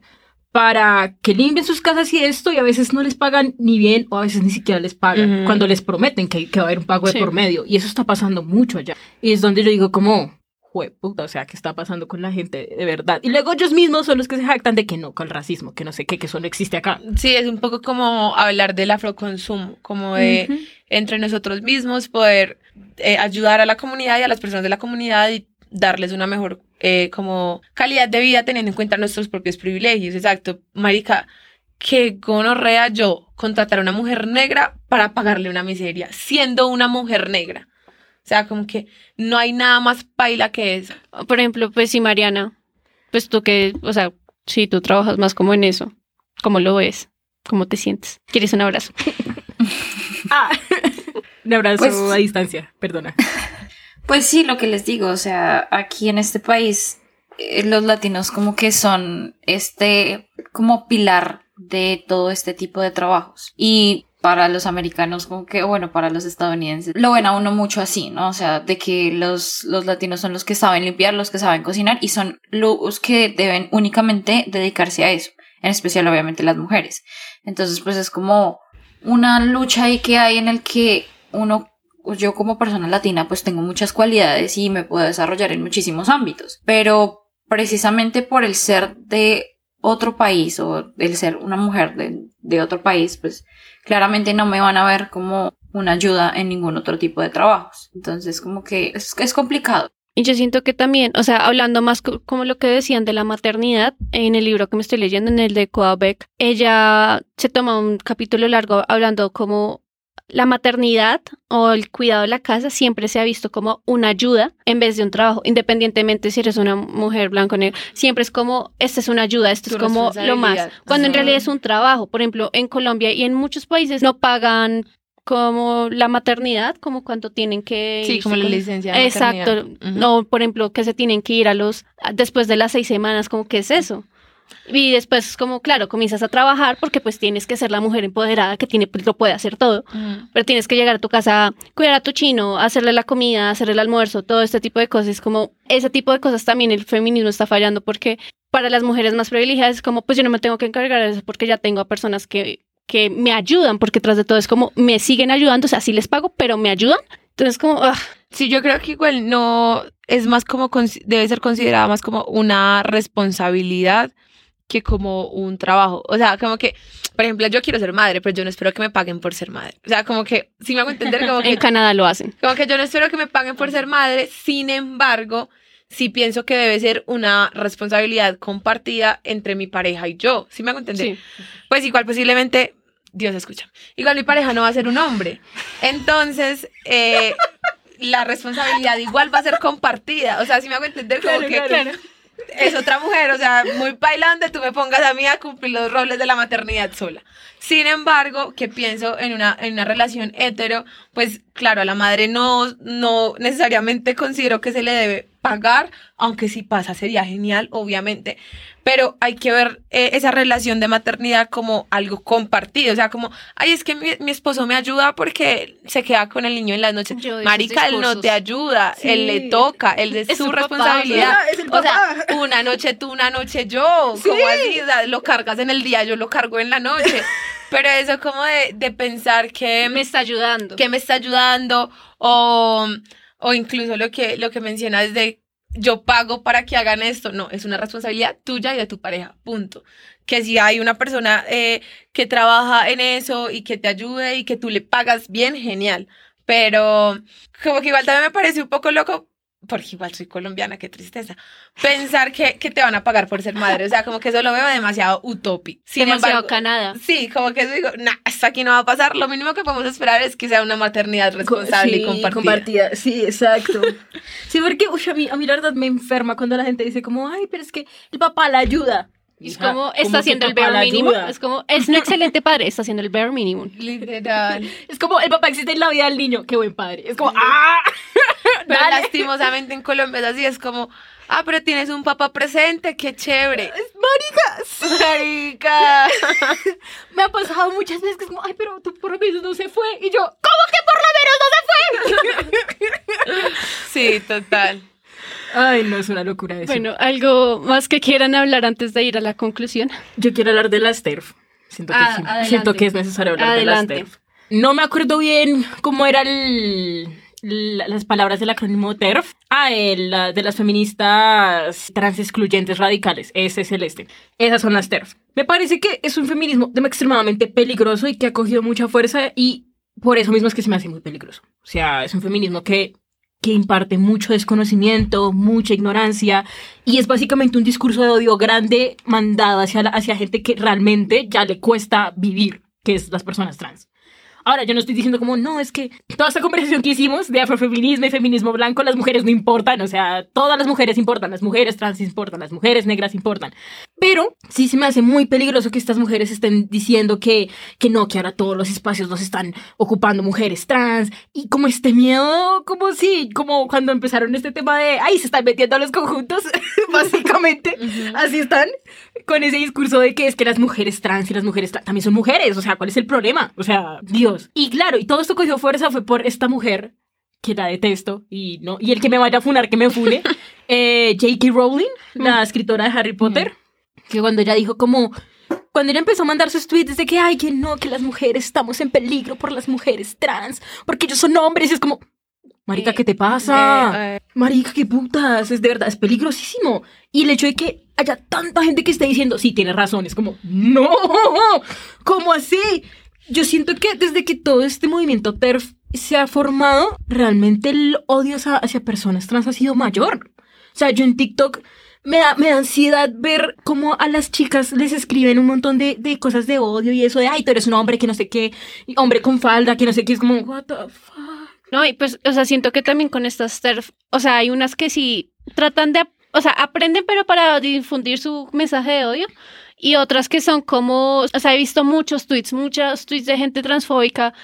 para que limpien sus casas y esto y a veces no les pagan ni bien o a veces ni siquiera les pagan cuando les prometen que, que va a haber un pago Sí. de por medio y eso está pasando mucho allá y es donde yo digo como o sea, ¿qué está pasando con la gente de verdad? Y luego ellos mismos son los que se jactan de que no, con el racismo, que no sé qué, que eso no existe acá. Sí, es un poco como hablar del afroconsumo, como de entre nosotros mismos poder eh, ayudar a la comunidad y a las personas de la comunidad y darles una mejor eh, como calidad de vida teniendo en cuenta nuestros propios privilegios. Exacto, marica, que gonorrea yo contratar a una mujer negra para pagarle una miseria, siendo una mujer negra. O sea, como que no hay nada más paila que eso. Por ejemplo, pues si Mariana, pues tú que, o sea, si tú trabajas más como en eso, ¿cómo lo ves? ¿Cómo te sientes? ¿Quieres un abrazo? (laughs) Ah, un abrazo Pues- a distancia, perdona. (laughs) Pues sí, lo que les digo, o sea, aquí en este país eh, los latinos como que son este como pilar de todo este tipo de trabajos. Y para los americanos como que, bueno, para los estadounidenses, lo ven a uno mucho así, ¿no? O sea, de que los, los latinos son los que saben limpiar, los que saben cocinar y son los que deben únicamente dedicarse a eso, en especial obviamente las mujeres. Entonces, pues es como una lucha ahí que hay en el que uno pues yo como persona latina pues tengo muchas cualidades y me puedo desarrollar en muchísimos ámbitos, pero precisamente por el ser de otro país o el ser una mujer de, de otro país, pues claramente no me van a ver como una ayuda en ningún otro tipo de trabajos. Entonces como que es, complicado. Y yo siento que también, o sea, hablando más co- como lo que decían de la maternidad, en el libro que me estoy leyendo, en el de Koa Beck, ella se toma un capítulo largo hablando como la maternidad o el cuidado de la casa siempre se ha visto como una ayuda en vez de un trabajo, independientemente si eres una mujer blanca o negra, siempre es como, esta es una ayuda, esto Tu es como lo más, cuando en realidad es un trabajo, por ejemplo, en Colombia y en muchos países no pagan como la maternidad, como cuando tienen que Sí, como la licencia de Exacto. No, por ejemplo, que se tienen que ir a los después de las seis semanas, como que es eso. Y después es como, claro, comienzas a trabajar porque pues tienes que ser la mujer empoderada que tiene, pues, lo puede hacer todo, pero tienes que llegar a tu casa, cuidar a tu chino, hacerle la comida, hacerle el almuerzo, todo este tipo de cosas. Es como, ese tipo de cosas también el feminismo está fallando porque para las mujeres más privilegiadas es como, pues yo no me tengo que encargar de eso porque ya tengo a personas que, que me ayudan, porque tras de todo es como, me siguen ayudando, o sea, sí les pago, pero me ayudan. Entonces como, ah, Sí, yo creo que igual no es más como, debe ser considerada más como una responsabilidad que como un trabajo. O sea, como que, por ejemplo, yo quiero ser madre, pero yo no espero que me paguen por ser madre. O sea, como que, si me hago entender, como que en Canadá lo hacen. Como que yo no espero que me paguen por ser madre, sin embargo, sí pienso que debe ser una responsabilidad compartida entre mi pareja y yo. ¿Sí me hago entender? Sí. Pues igual posiblemente, Dios escucha, igual mi pareja no va a ser un hombre. Entonces, eh, la responsabilidad igual va a ser compartida. O sea, si me hago entender como que es otra mujer, o sea, muy bailante, tú me pongas a mí a cumplir los roles de la maternidad sola. Sin embargo, que pienso en una, en una relación hetero, pues claro, a la madre no, no necesariamente considero que se le debe pagar, aunque si pasa sería genial, obviamente, pero hay que ver eh, esa relación de maternidad como algo compartido, o sea, como, ay, es que mi, mi esposo me ayuda porque se queda con el niño en las noches. Marica, él no te ayuda, Sí. él le toca, él es, Es su papá, responsabilidad. es el o sea, papá. una noche tú, una noche yo, Sí. como así, O sea, lo cargas en el día, yo lo cargo en la noche. (laughs) Pero eso como de, de pensar que Me está ayudando. que me está ayudando o, o incluso lo que, lo que mencionas de yo pago para que hagan esto. No, es una responsabilidad tuya y de tu pareja, punto. Que si hay una persona eh, que trabaja en eso y que te ayude y que tú le pagas bien, genial. Pero como que igual también me parece un poco loco, porque igual soy colombiana, qué tristeza, pensar que, que te van a pagar por ser madre. O sea, como que eso lo veo demasiado utópico. Sin Demasiado embargo, Canadá. Sí, como que digo, nah, esto aquí no va a pasar. Lo mínimo que podemos esperar es que sea una maternidad responsable y Sí, compartida. Sí, exacto. sí, porque uy, a, mí, a mí la verdad me enferma cuando la gente dice como, ay, pero es que el papá la ayuda. Es como, ¿cómo está haciendo el bare ayuda? Es como, es un excelente padre, está haciendo el bare minimum. (laughs) Literal. Es como, el papá existe en la vida del niño, qué buen padre. Es como, ¡ah! (laughs) Pero Dale. lastimosamente en Colombia es así, es como, ah, pero tienes un papá presente, qué chévere. Maricas. Marica. (laughs) Me ha pasado muchas veces que es como, ay, pero tú por lo menos no se fue. Y yo, ¿cómo que por lo menos no se fue? (laughs) Sí, total. ay, no, es una locura eso. Bueno, algo más que quieran hablar antes de ir a la conclusión. Yo quiero hablar de las TERF. Siento que, Ah, siento que es necesario hablar Adelante. de las TERF. No me acuerdo bien cómo eran las palabras del acrónimo TERF. Ah, el, la- de las feministas trans excluyentes radicales. Ese es el este. Esas son las TERF. Me parece que es un feminismo extremadamente peligroso y que ha cogido mucha fuerza y por eso mismo es que se me hace muy peligroso. O sea, es un feminismo que que imparte mucho desconocimiento, mucha ignorancia, y es básicamente un discurso de odio grande mandado hacia, la- hacia gente que realmente ya le cuesta vivir, que es las personas trans. Ahora, yo no estoy diciendo como, no, es que toda esta conversación que hicimos de afrofeminismo y feminismo blanco, las mujeres no importan, o sea, todas las mujeres importan, las mujeres trans importan, las mujeres negras importan. Pero sí se me hace muy peligroso que estas mujeres estén diciendo que, que no, que ahora todos los espacios los están ocupando mujeres trans, y como este miedo, como si, como cuando empezaron este tema de, ay, se están metiendo a los conjuntos, (laughs) básicamente, (laughs) así están, con ese discurso de que es que las mujeres trans y las mujeres trans también son mujeres, o sea, ¿cuál es el problema? O sea, Dios. Y claro, y todo esto cogió fuerza fue por esta mujer, que la detesto, y no, y el que me vaya a funar, que me fune, (laughs) eh, J.K. Rowling, la escritora de Harry Potter, que cuando ella dijo como, cuando ella empezó a mandar sus tweets de que, ay, que no, que las mujeres estamos en peligro por las mujeres trans, porque ellos son hombres, y es como, marica, ¿qué te pasa? Eh, eh, Marica, qué putas, es de verdad, es peligrosísimo. Y el hecho de que haya tanta gente que esté diciendo, sí, tienes razón, es como, no, ¿cómo así? Yo siento que desde que todo este movimiento TERF se ha formado, realmente el odio hacia, hacia personas trans ha sido mayor. O sea, yo en TikTok me da, me da ansiedad ver cómo a las chicas les escriben un montón de, de cosas de odio y eso de, ay, tú eres un hombre que no sé qué, hombre con falda, que no sé qué, es como, what the fuck. No, y pues, o sea, siento que también con estas TERF, o sea, hay unas que sí tratan de, o sea, aprenden pero para difundir su mensaje de odio. Y otras que son como, o sea, he visto muchos tweets, muchos tweets de gente transfóbica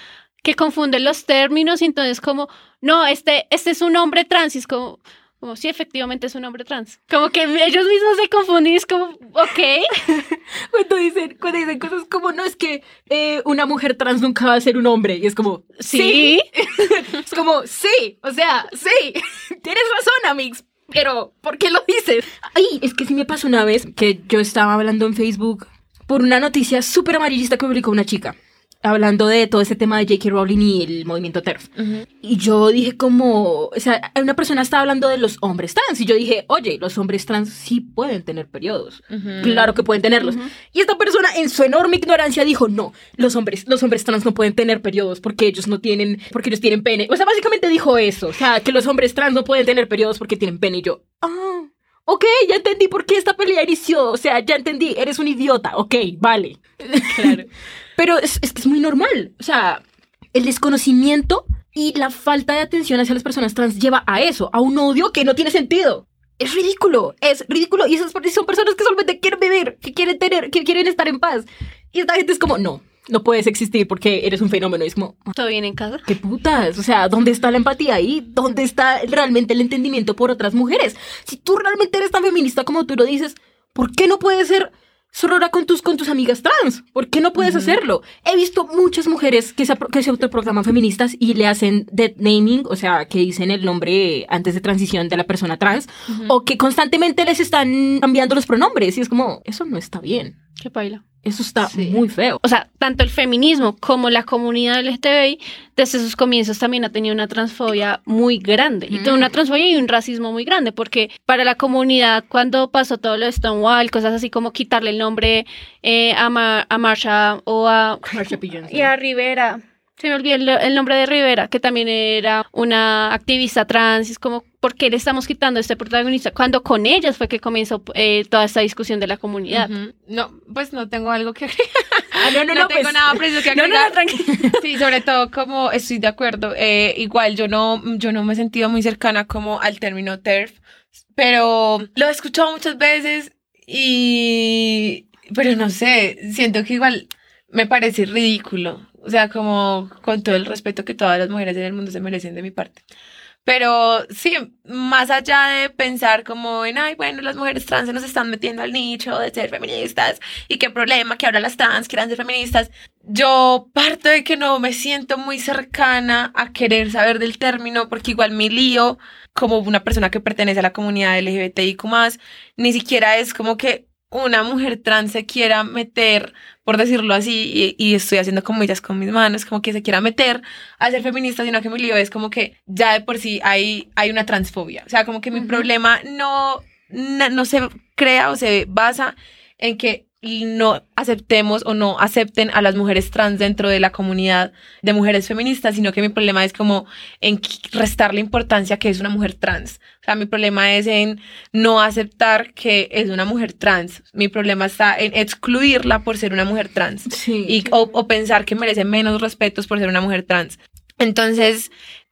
que confunden los términos y entonces como, no, este, este es un hombre trans y es como, Como si efectivamente es un hombre trans. Como que ellos mismos se confunden y es como, ok. (laughs) Cuando dicen, cuando dicen cosas como, no, es que eh, una mujer trans nunca va a ser un hombre. Y es como, Sí. (laughs) es como, sí, o sea, sí, (laughs) tienes razón, Amix, pero ¿por qué lo dices? Ay, es que sí me pasó una vez que yo estaba hablando en Facebook por una noticia súper amarillista que publicó una chica. Hablando de todo ese tema de J.K. Rowling y el movimiento TERF. Y yo dije como, o sea, una persona estaba hablando de los hombres trans y yo dije, oye, los hombres trans sí pueden tener periodos. Claro que pueden tenerlos. Y esta persona en su enorme ignorancia dijo, no, los hombres, los hombres trans no pueden tener periodos porque ellos no tienen, porque ellos tienen pene. O sea, básicamente dijo eso, o sea, que los hombres trans no pueden tener periodos porque tienen pene. Y yo, ah, ok, ya entendí por qué esta pelea inició. O sea, ya entendí, eres un idiota, ok, vale. Claro. (laughs) Pero es, es que es muy normal. O sea, el desconocimiento y la falta de atención hacia las personas trans lleva a eso, a un odio que no tiene sentido. Es ridículo, es ridículo. Y esas son personas que solamente quieren vivir, que quieren tener, que quieren estar en paz. Y esta gente es como, no, no puedes existir porque eres un fenómeno. Y es como, ¿Todo bien en casa? ¿Qué putas? O sea, ¿dónde está la empatía ahí? ¿Dónde está realmente el entendimiento por otras mujeres? Si tú realmente eres tan feminista como tú lo dices, ¿por qué no puedes ser sorora con tus, con tus amigas trans? ¿Por qué no puedes hacerlo? He visto muchas mujeres que se, que se autoproclaman feministas y le hacen dead naming, o sea, que dicen el nombre antes de transición de la persona trans, o que constantemente les están cambiando los pronombres. Y es como, eso no está bien. Qué baila. Eso está muy feo. O sea, tanto el feminismo como la comunidad LGTBI desde sus comienzos también ha tenido una transfobia muy grande. Y toda una transfobia y un racismo muy grande, porque para la comunidad, cuando pasó todo lo de Stonewall, cosas así como quitarle el nombre eh, a, Ma- a Marsha o a, Marsha P. Johnson. y a Rivera. Se me olvidó el, el nombre de Rivera, que también era una activista trans. y Es como, ¿por qué le estamos quitando este protagonista? Cuando con ellas fue que comenzó eh, toda esta discusión de la comunidad. No, pues no tengo algo que agregar. Ah, no, no, no, no, tengo pues- nada preciso que No, no, no, agregar. (laughs) Sí, sobre todo como estoy de acuerdo. eh, igual yo no, yo no me he sentido muy cercana como al término TERF, pero lo he escuchado muchas veces y, pero no sé, siento que igual me parece ridículo. O sea, como con todo el respeto que todas las mujeres en el mundo se merecen de mi parte. Pero sí, más allá de pensar como en, ay, bueno, las mujeres trans se nos están metiendo al nicho de ser feministas y qué problema que ahora las trans quieran ser feministas, yo parto de que no me siento muy cercana a querer saber del término porque igual mi lío como una persona que pertenece a la comunidad LGBTIQ+, ni siquiera es como que una mujer trans se quiera meter, por decirlo así, y, y estoy haciendo comillas con mis manos, como que se quiera meter a ser feminista, sino que mi lío es como que ya de por sí hay, hay una transfobia. O sea, como que mi problema no, no se crea o se basa en que no aceptemos o no acepten a las mujeres trans dentro de la comunidad de mujeres feministas, sino que mi problema es como en qui- restarle importancia que es una mujer trans. O sea, mi problema es en no aceptar que es una mujer trans. Mi problema está en excluirla por ser una mujer trans Sí. y, o, o pensar que merece menos respetos por ser una mujer trans. Entonces,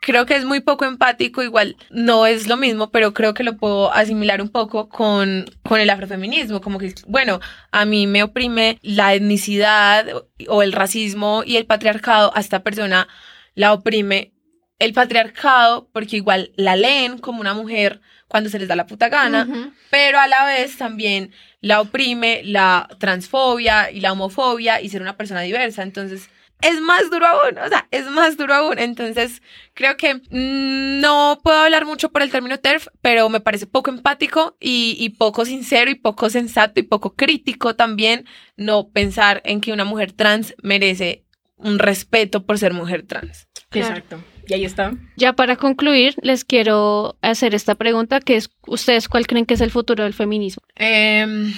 creo que es muy poco empático, igual no es lo mismo, pero creo que lo puedo asimilar un poco con, con el afrofeminismo, como que, bueno, a mí me oprime la etnicidad o- el racismo y el patriarcado, a esta persona la oprime el patriarcado porque igual la leen como una mujer cuando se les da la puta gana, pero a la vez también la oprime la transfobia y la homofobia y ser una persona diversa. Entonces, es más duro aún, o sea, es más duro aún. Entonces, creo que mm, no puedo hablar mucho por el término TERF, pero me parece poco empático y, y poco sincero y poco sensato y poco crítico también no pensar en que una mujer trans merece un respeto por ser mujer trans. Exacto. Y ahí está. Ya para concluir, les quiero hacer esta pregunta, que es, ¿ustedes cuál creen que es el futuro del feminismo? Em,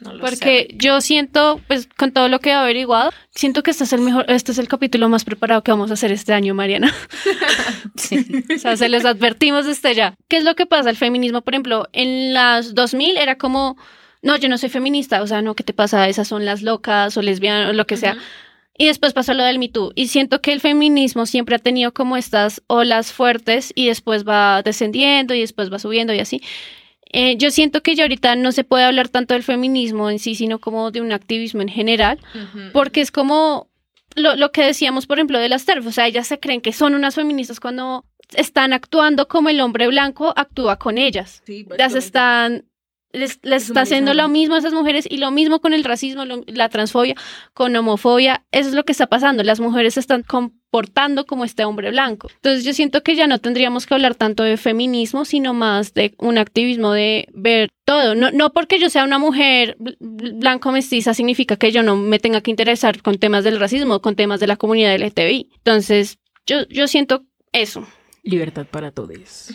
no lo Porque sé. yo siento, pues con todo lo que he averiguado, siento que este es el mejor, este es el capítulo más preparado que vamos a hacer este año, Mariana. (laughs) O sea, se les advertimos desde ya. ¿Qué es lo que pasa? El feminismo, por ejemplo, en las 2000 era como, no, yo no soy feminista, o sea, no, ¿qué te pasa? Esas son las locas o lesbianas o lo que sea. Y después pasó lo del Me Too. Y siento que el feminismo siempre ha tenido como estas olas fuertes y después va descendiendo y después va subiendo y así. Eh, yo siento que ya ahorita no se puede hablar tanto del feminismo en sí, sino como de un activismo en general, porque es como lo, lo que decíamos, por ejemplo, de las TERF. O sea, ellas se creen que son unas feministas cuando están actuando como el hombre blanco actúa con ellas. Sí, Las están, les, les está haciendo lo mismo a esas mujeres y lo mismo con el racismo, lo- la transfobia, con homofobia. Eso es lo que está pasando. Las mujeres están comportando como este hombre blanco. Entonces yo siento que ya no tendríamos que hablar tanto de feminismo, sino más de un activismo de ver todo. No, no porque yo sea una mujer bl- bl- blanco mestiza significa que yo no me tenga que interesar con temas del racismo, con temas de la comunidad LGTBI. Entonces yo, yo siento eso. Libertad para todos.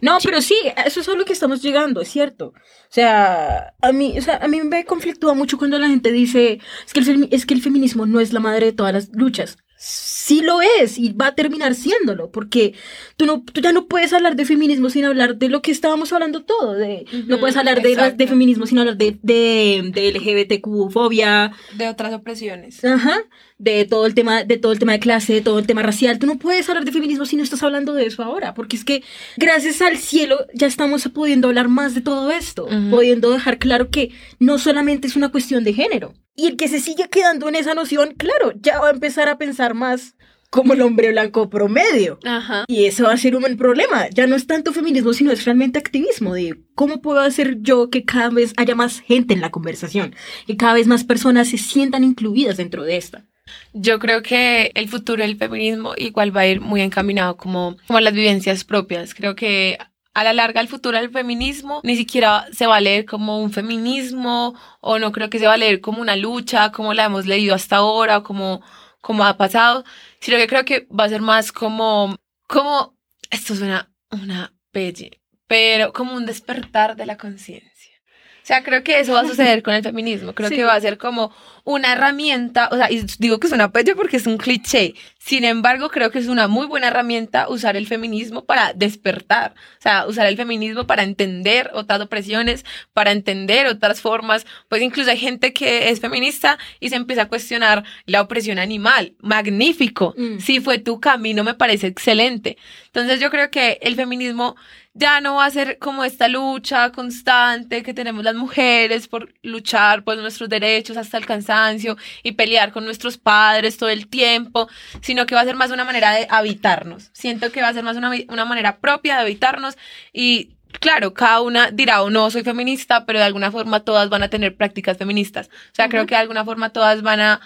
No, pero sí, eso es a lo que estamos llegando, es cierto. O sea, a mí, o sea, a mí me conflictúa mucho cuando la gente dice es que, el es que el feminismo no es la madre de todas las luchas. Sí lo es y va a terminar siéndolo, porque tú, no, tú ya no puedes hablar de feminismo sin hablar de lo que estábamos hablando todo. De, no puedes hablar de, feminismo sin hablar de, de, de LGBTQ-fobia, De otras opresiones. Ajá, de todo el tema, de todo el tema de clase, de todo el tema racial. Tú no puedes hablar de feminismo si no estás hablando de eso ahora, porque es que gracias al cielo ya estamos pudiendo hablar más de todo esto, pudiendo dejar claro que no solamente es una cuestión de género. Y el que se sigue quedando en esa noción, claro, ya va a empezar a pensar más como el hombre blanco promedio. Ajá. Y eso va a ser un buen problema. Ya no es tanto feminismo, sino es realmente activismo de cómo puedo hacer yo que cada vez haya más gente en la conversación, que cada vez más personas se sientan incluidas dentro de esta. Yo creo que el futuro del feminismo igual va a ir muy encaminado como, como las vivencias propias. Creo que a la larga el futuro del feminismo ni siquiera se va a leer como un feminismo o no creo que se va a leer como una lucha como la hemos leído hasta ahora o como, como ha pasado, sino que creo que va a ser más como, como, esto suena una pelle, pero como un despertar de la conciencia. O sea, creo que eso va a (laughs) suceder con el feminismo. Creo Sí. que va a ser como una herramienta, o sea, y digo que es una pelle porque es un cliché. Sin embargo, creo que es una muy buena herramienta usar el feminismo para despertar. O sea, usar el feminismo para entender otras opresiones, para entender otras formas. Pues incluso hay gente que es feminista y se empieza a cuestionar la opresión animal. Magnífico. Mm. Si fue tu camino, me parece excelente. Entonces yo creo que el feminismo ya no va a ser como esta lucha constante que tenemos las mujeres por luchar por nuestros derechos hasta el cansancio y pelear con nuestros padres todo el tiempo, sino que va a ser más una manera de habitarnos. Siento que va a ser más una, una manera propia de habitarnos y claro, cada una dirá o no soy feminista, pero de alguna forma todas van a tener prácticas feministas. O sea, creo que de alguna forma todas van a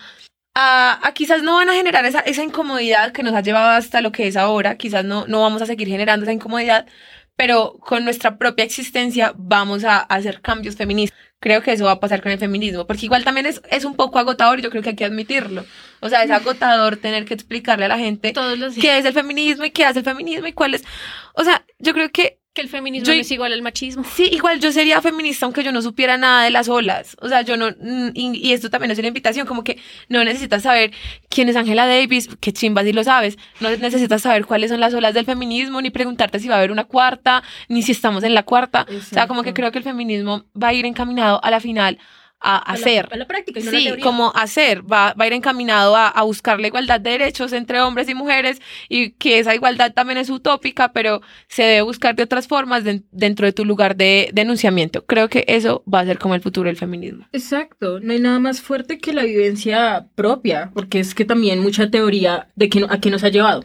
a, a quizás no van a generar esa, esa incomodidad que nos ha llevado hasta lo que es ahora, quizás no, no vamos a seguir generando esa incomodidad, pero con nuestra propia existencia vamos a, hacer cambios feministas. Creo que eso va a pasar con el feminismo, porque igual también es, es un poco agotador yo creo que hay que admitirlo. O sea, es agotador tener que explicarle a la gente Todos los días. qué es el feminismo y qué hace el feminismo y cuál es... O sea, yo creo que Que el feminismo Yo- no es igual al machismo. Sí, igual yo sería feminista aunque yo no supiera nada de las olas. O sea, yo no, y, y esto también es una invitación, como que no necesitas saber quién es Angela Davis, qué chimba si lo sabes. No necesitas saber cuáles son las olas del feminismo, ni preguntarte si va a haber una cuarta, ni si estamos en la cuarta. O sea, como que Exacto. creo que el feminismo va a ir encaminado a la final a la- hacer. a la práctica y no a la Sí, como hacer, va, va a ir encaminado a, a buscar la igualdad de derechos entre hombres y mujeres y que esa igualdad también es utópica, pero se debe buscar de otras formas den- dentro de tu lugar de, de enunciamiento. Creo que eso va a ser como el futuro del feminismo. Exacto, no hay nada más fuerte que la vivencia propia, porque es que también mucha teoría de que no- a qué nos ha llevado.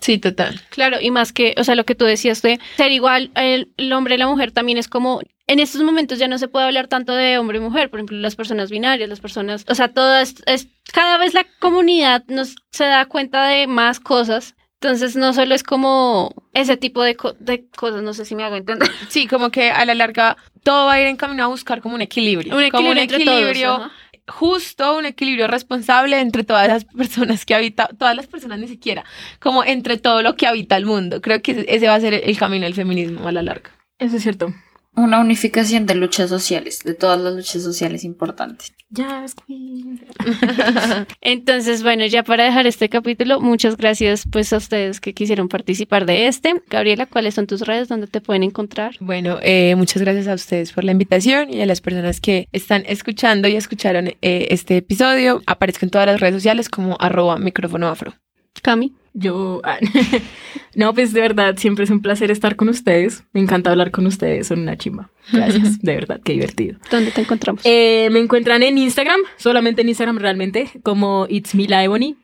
Sí, total. Claro, y más que, o sea, lo que tú decías de ser igual, el, el hombre y la mujer también es como, en estos momentos ya no se puede hablar tanto de hombre y mujer, por ejemplo, las personas binarias, las personas, o sea, todas, es, cada vez la comunidad nos se da cuenta de más cosas, entonces no solo es como ese tipo de, co- de cosas, no sé si me hago entender. (laughs) Sí, como que a la larga todo va a ir encaminado a buscar como un equilibrio. Un como un equilibrio entre todos, equilibrio justo, un equilibrio responsable entre todas las personas que habita, todas las personas ni siquiera, como entre todo lo que habita el mundo. Creo que ese va a ser el camino del feminismo a la larga. Eso es cierto. Una unificación de luchas sociales, de todas las luchas sociales importantes. Ya, Queen. (laughs) Entonces, bueno, ya para dejar este capítulo, muchas gracias pues a ustedes que quisieron participar de este. Gabriela, ¿cuáles son tus redes donde te pueden encontrar? Bueno, eh, muchas gracias a ustedes por la invitación y a las personas que están escuchando y escucharon eh, este episodio. Aparezco en todas las redes sociales como arroba micrófono afro. Cami. Yo, ah, (laughs) no, pues de verdad, siempre es un placer estar con ustedes. Me encanta hablar con ustedes, son una chimba. Gracias, (laughs) de verdad, qué divertido. ¿Dónde te encontramos? Eh, me encuentran en Instagram, solamente en Instagram realmente, como It's Me La Ebony.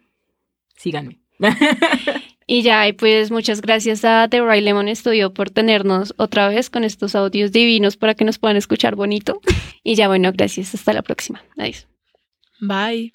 Síganme. (laughs) Y ya, y pues muchas gracias a The Ray Lemon Studio por tenernos otra vez con estos audios divinos para que nos puedan escuchar bonito. Y ya, bueno, gracias. Hasta la próxima. Adiós. Bye.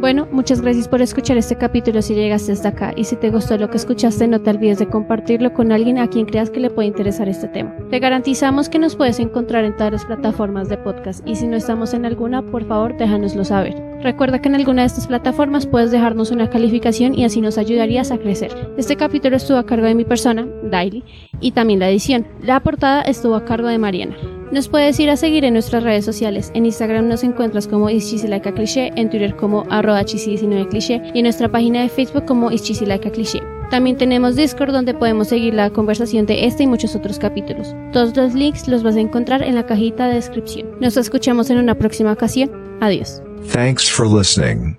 Bueno, muchas gracias por escuchar este capítulo si llegaste hasta acá y si te gustó lo que escuchaste no te olvides de compartirlo con alguien a quien creas que le puede interesar este tema. Te garantizamos que nos puedes encontrar en todas las plataformas de podcast y si no estamos en alguna, por favor déjanoslo saber. Recuerda que en alguna de estas plataformas puedes dejarnos una calificación y así nos ayudarías a crecer. Este capítulo estuvo a cargo de mi persona, Daily, y también la edición. La portada estuvo a cargo de Mariana. Nos puedes ir a seguir en nuestras redes sociales. En Instagram nos encuentras como Ischisilaika Cliché, en Twitter como arroba 19 cliché y en nuestra página de Facebook como Ischisilaika Cliché. También tenemos Discord donde podemos seguir la conversación de este y muchos otros capítulos. Todos los links los vas a encontrar en la cajita de descripción. Nos escuchamos en una próxima ocasión. Adiós. Thanks for listening.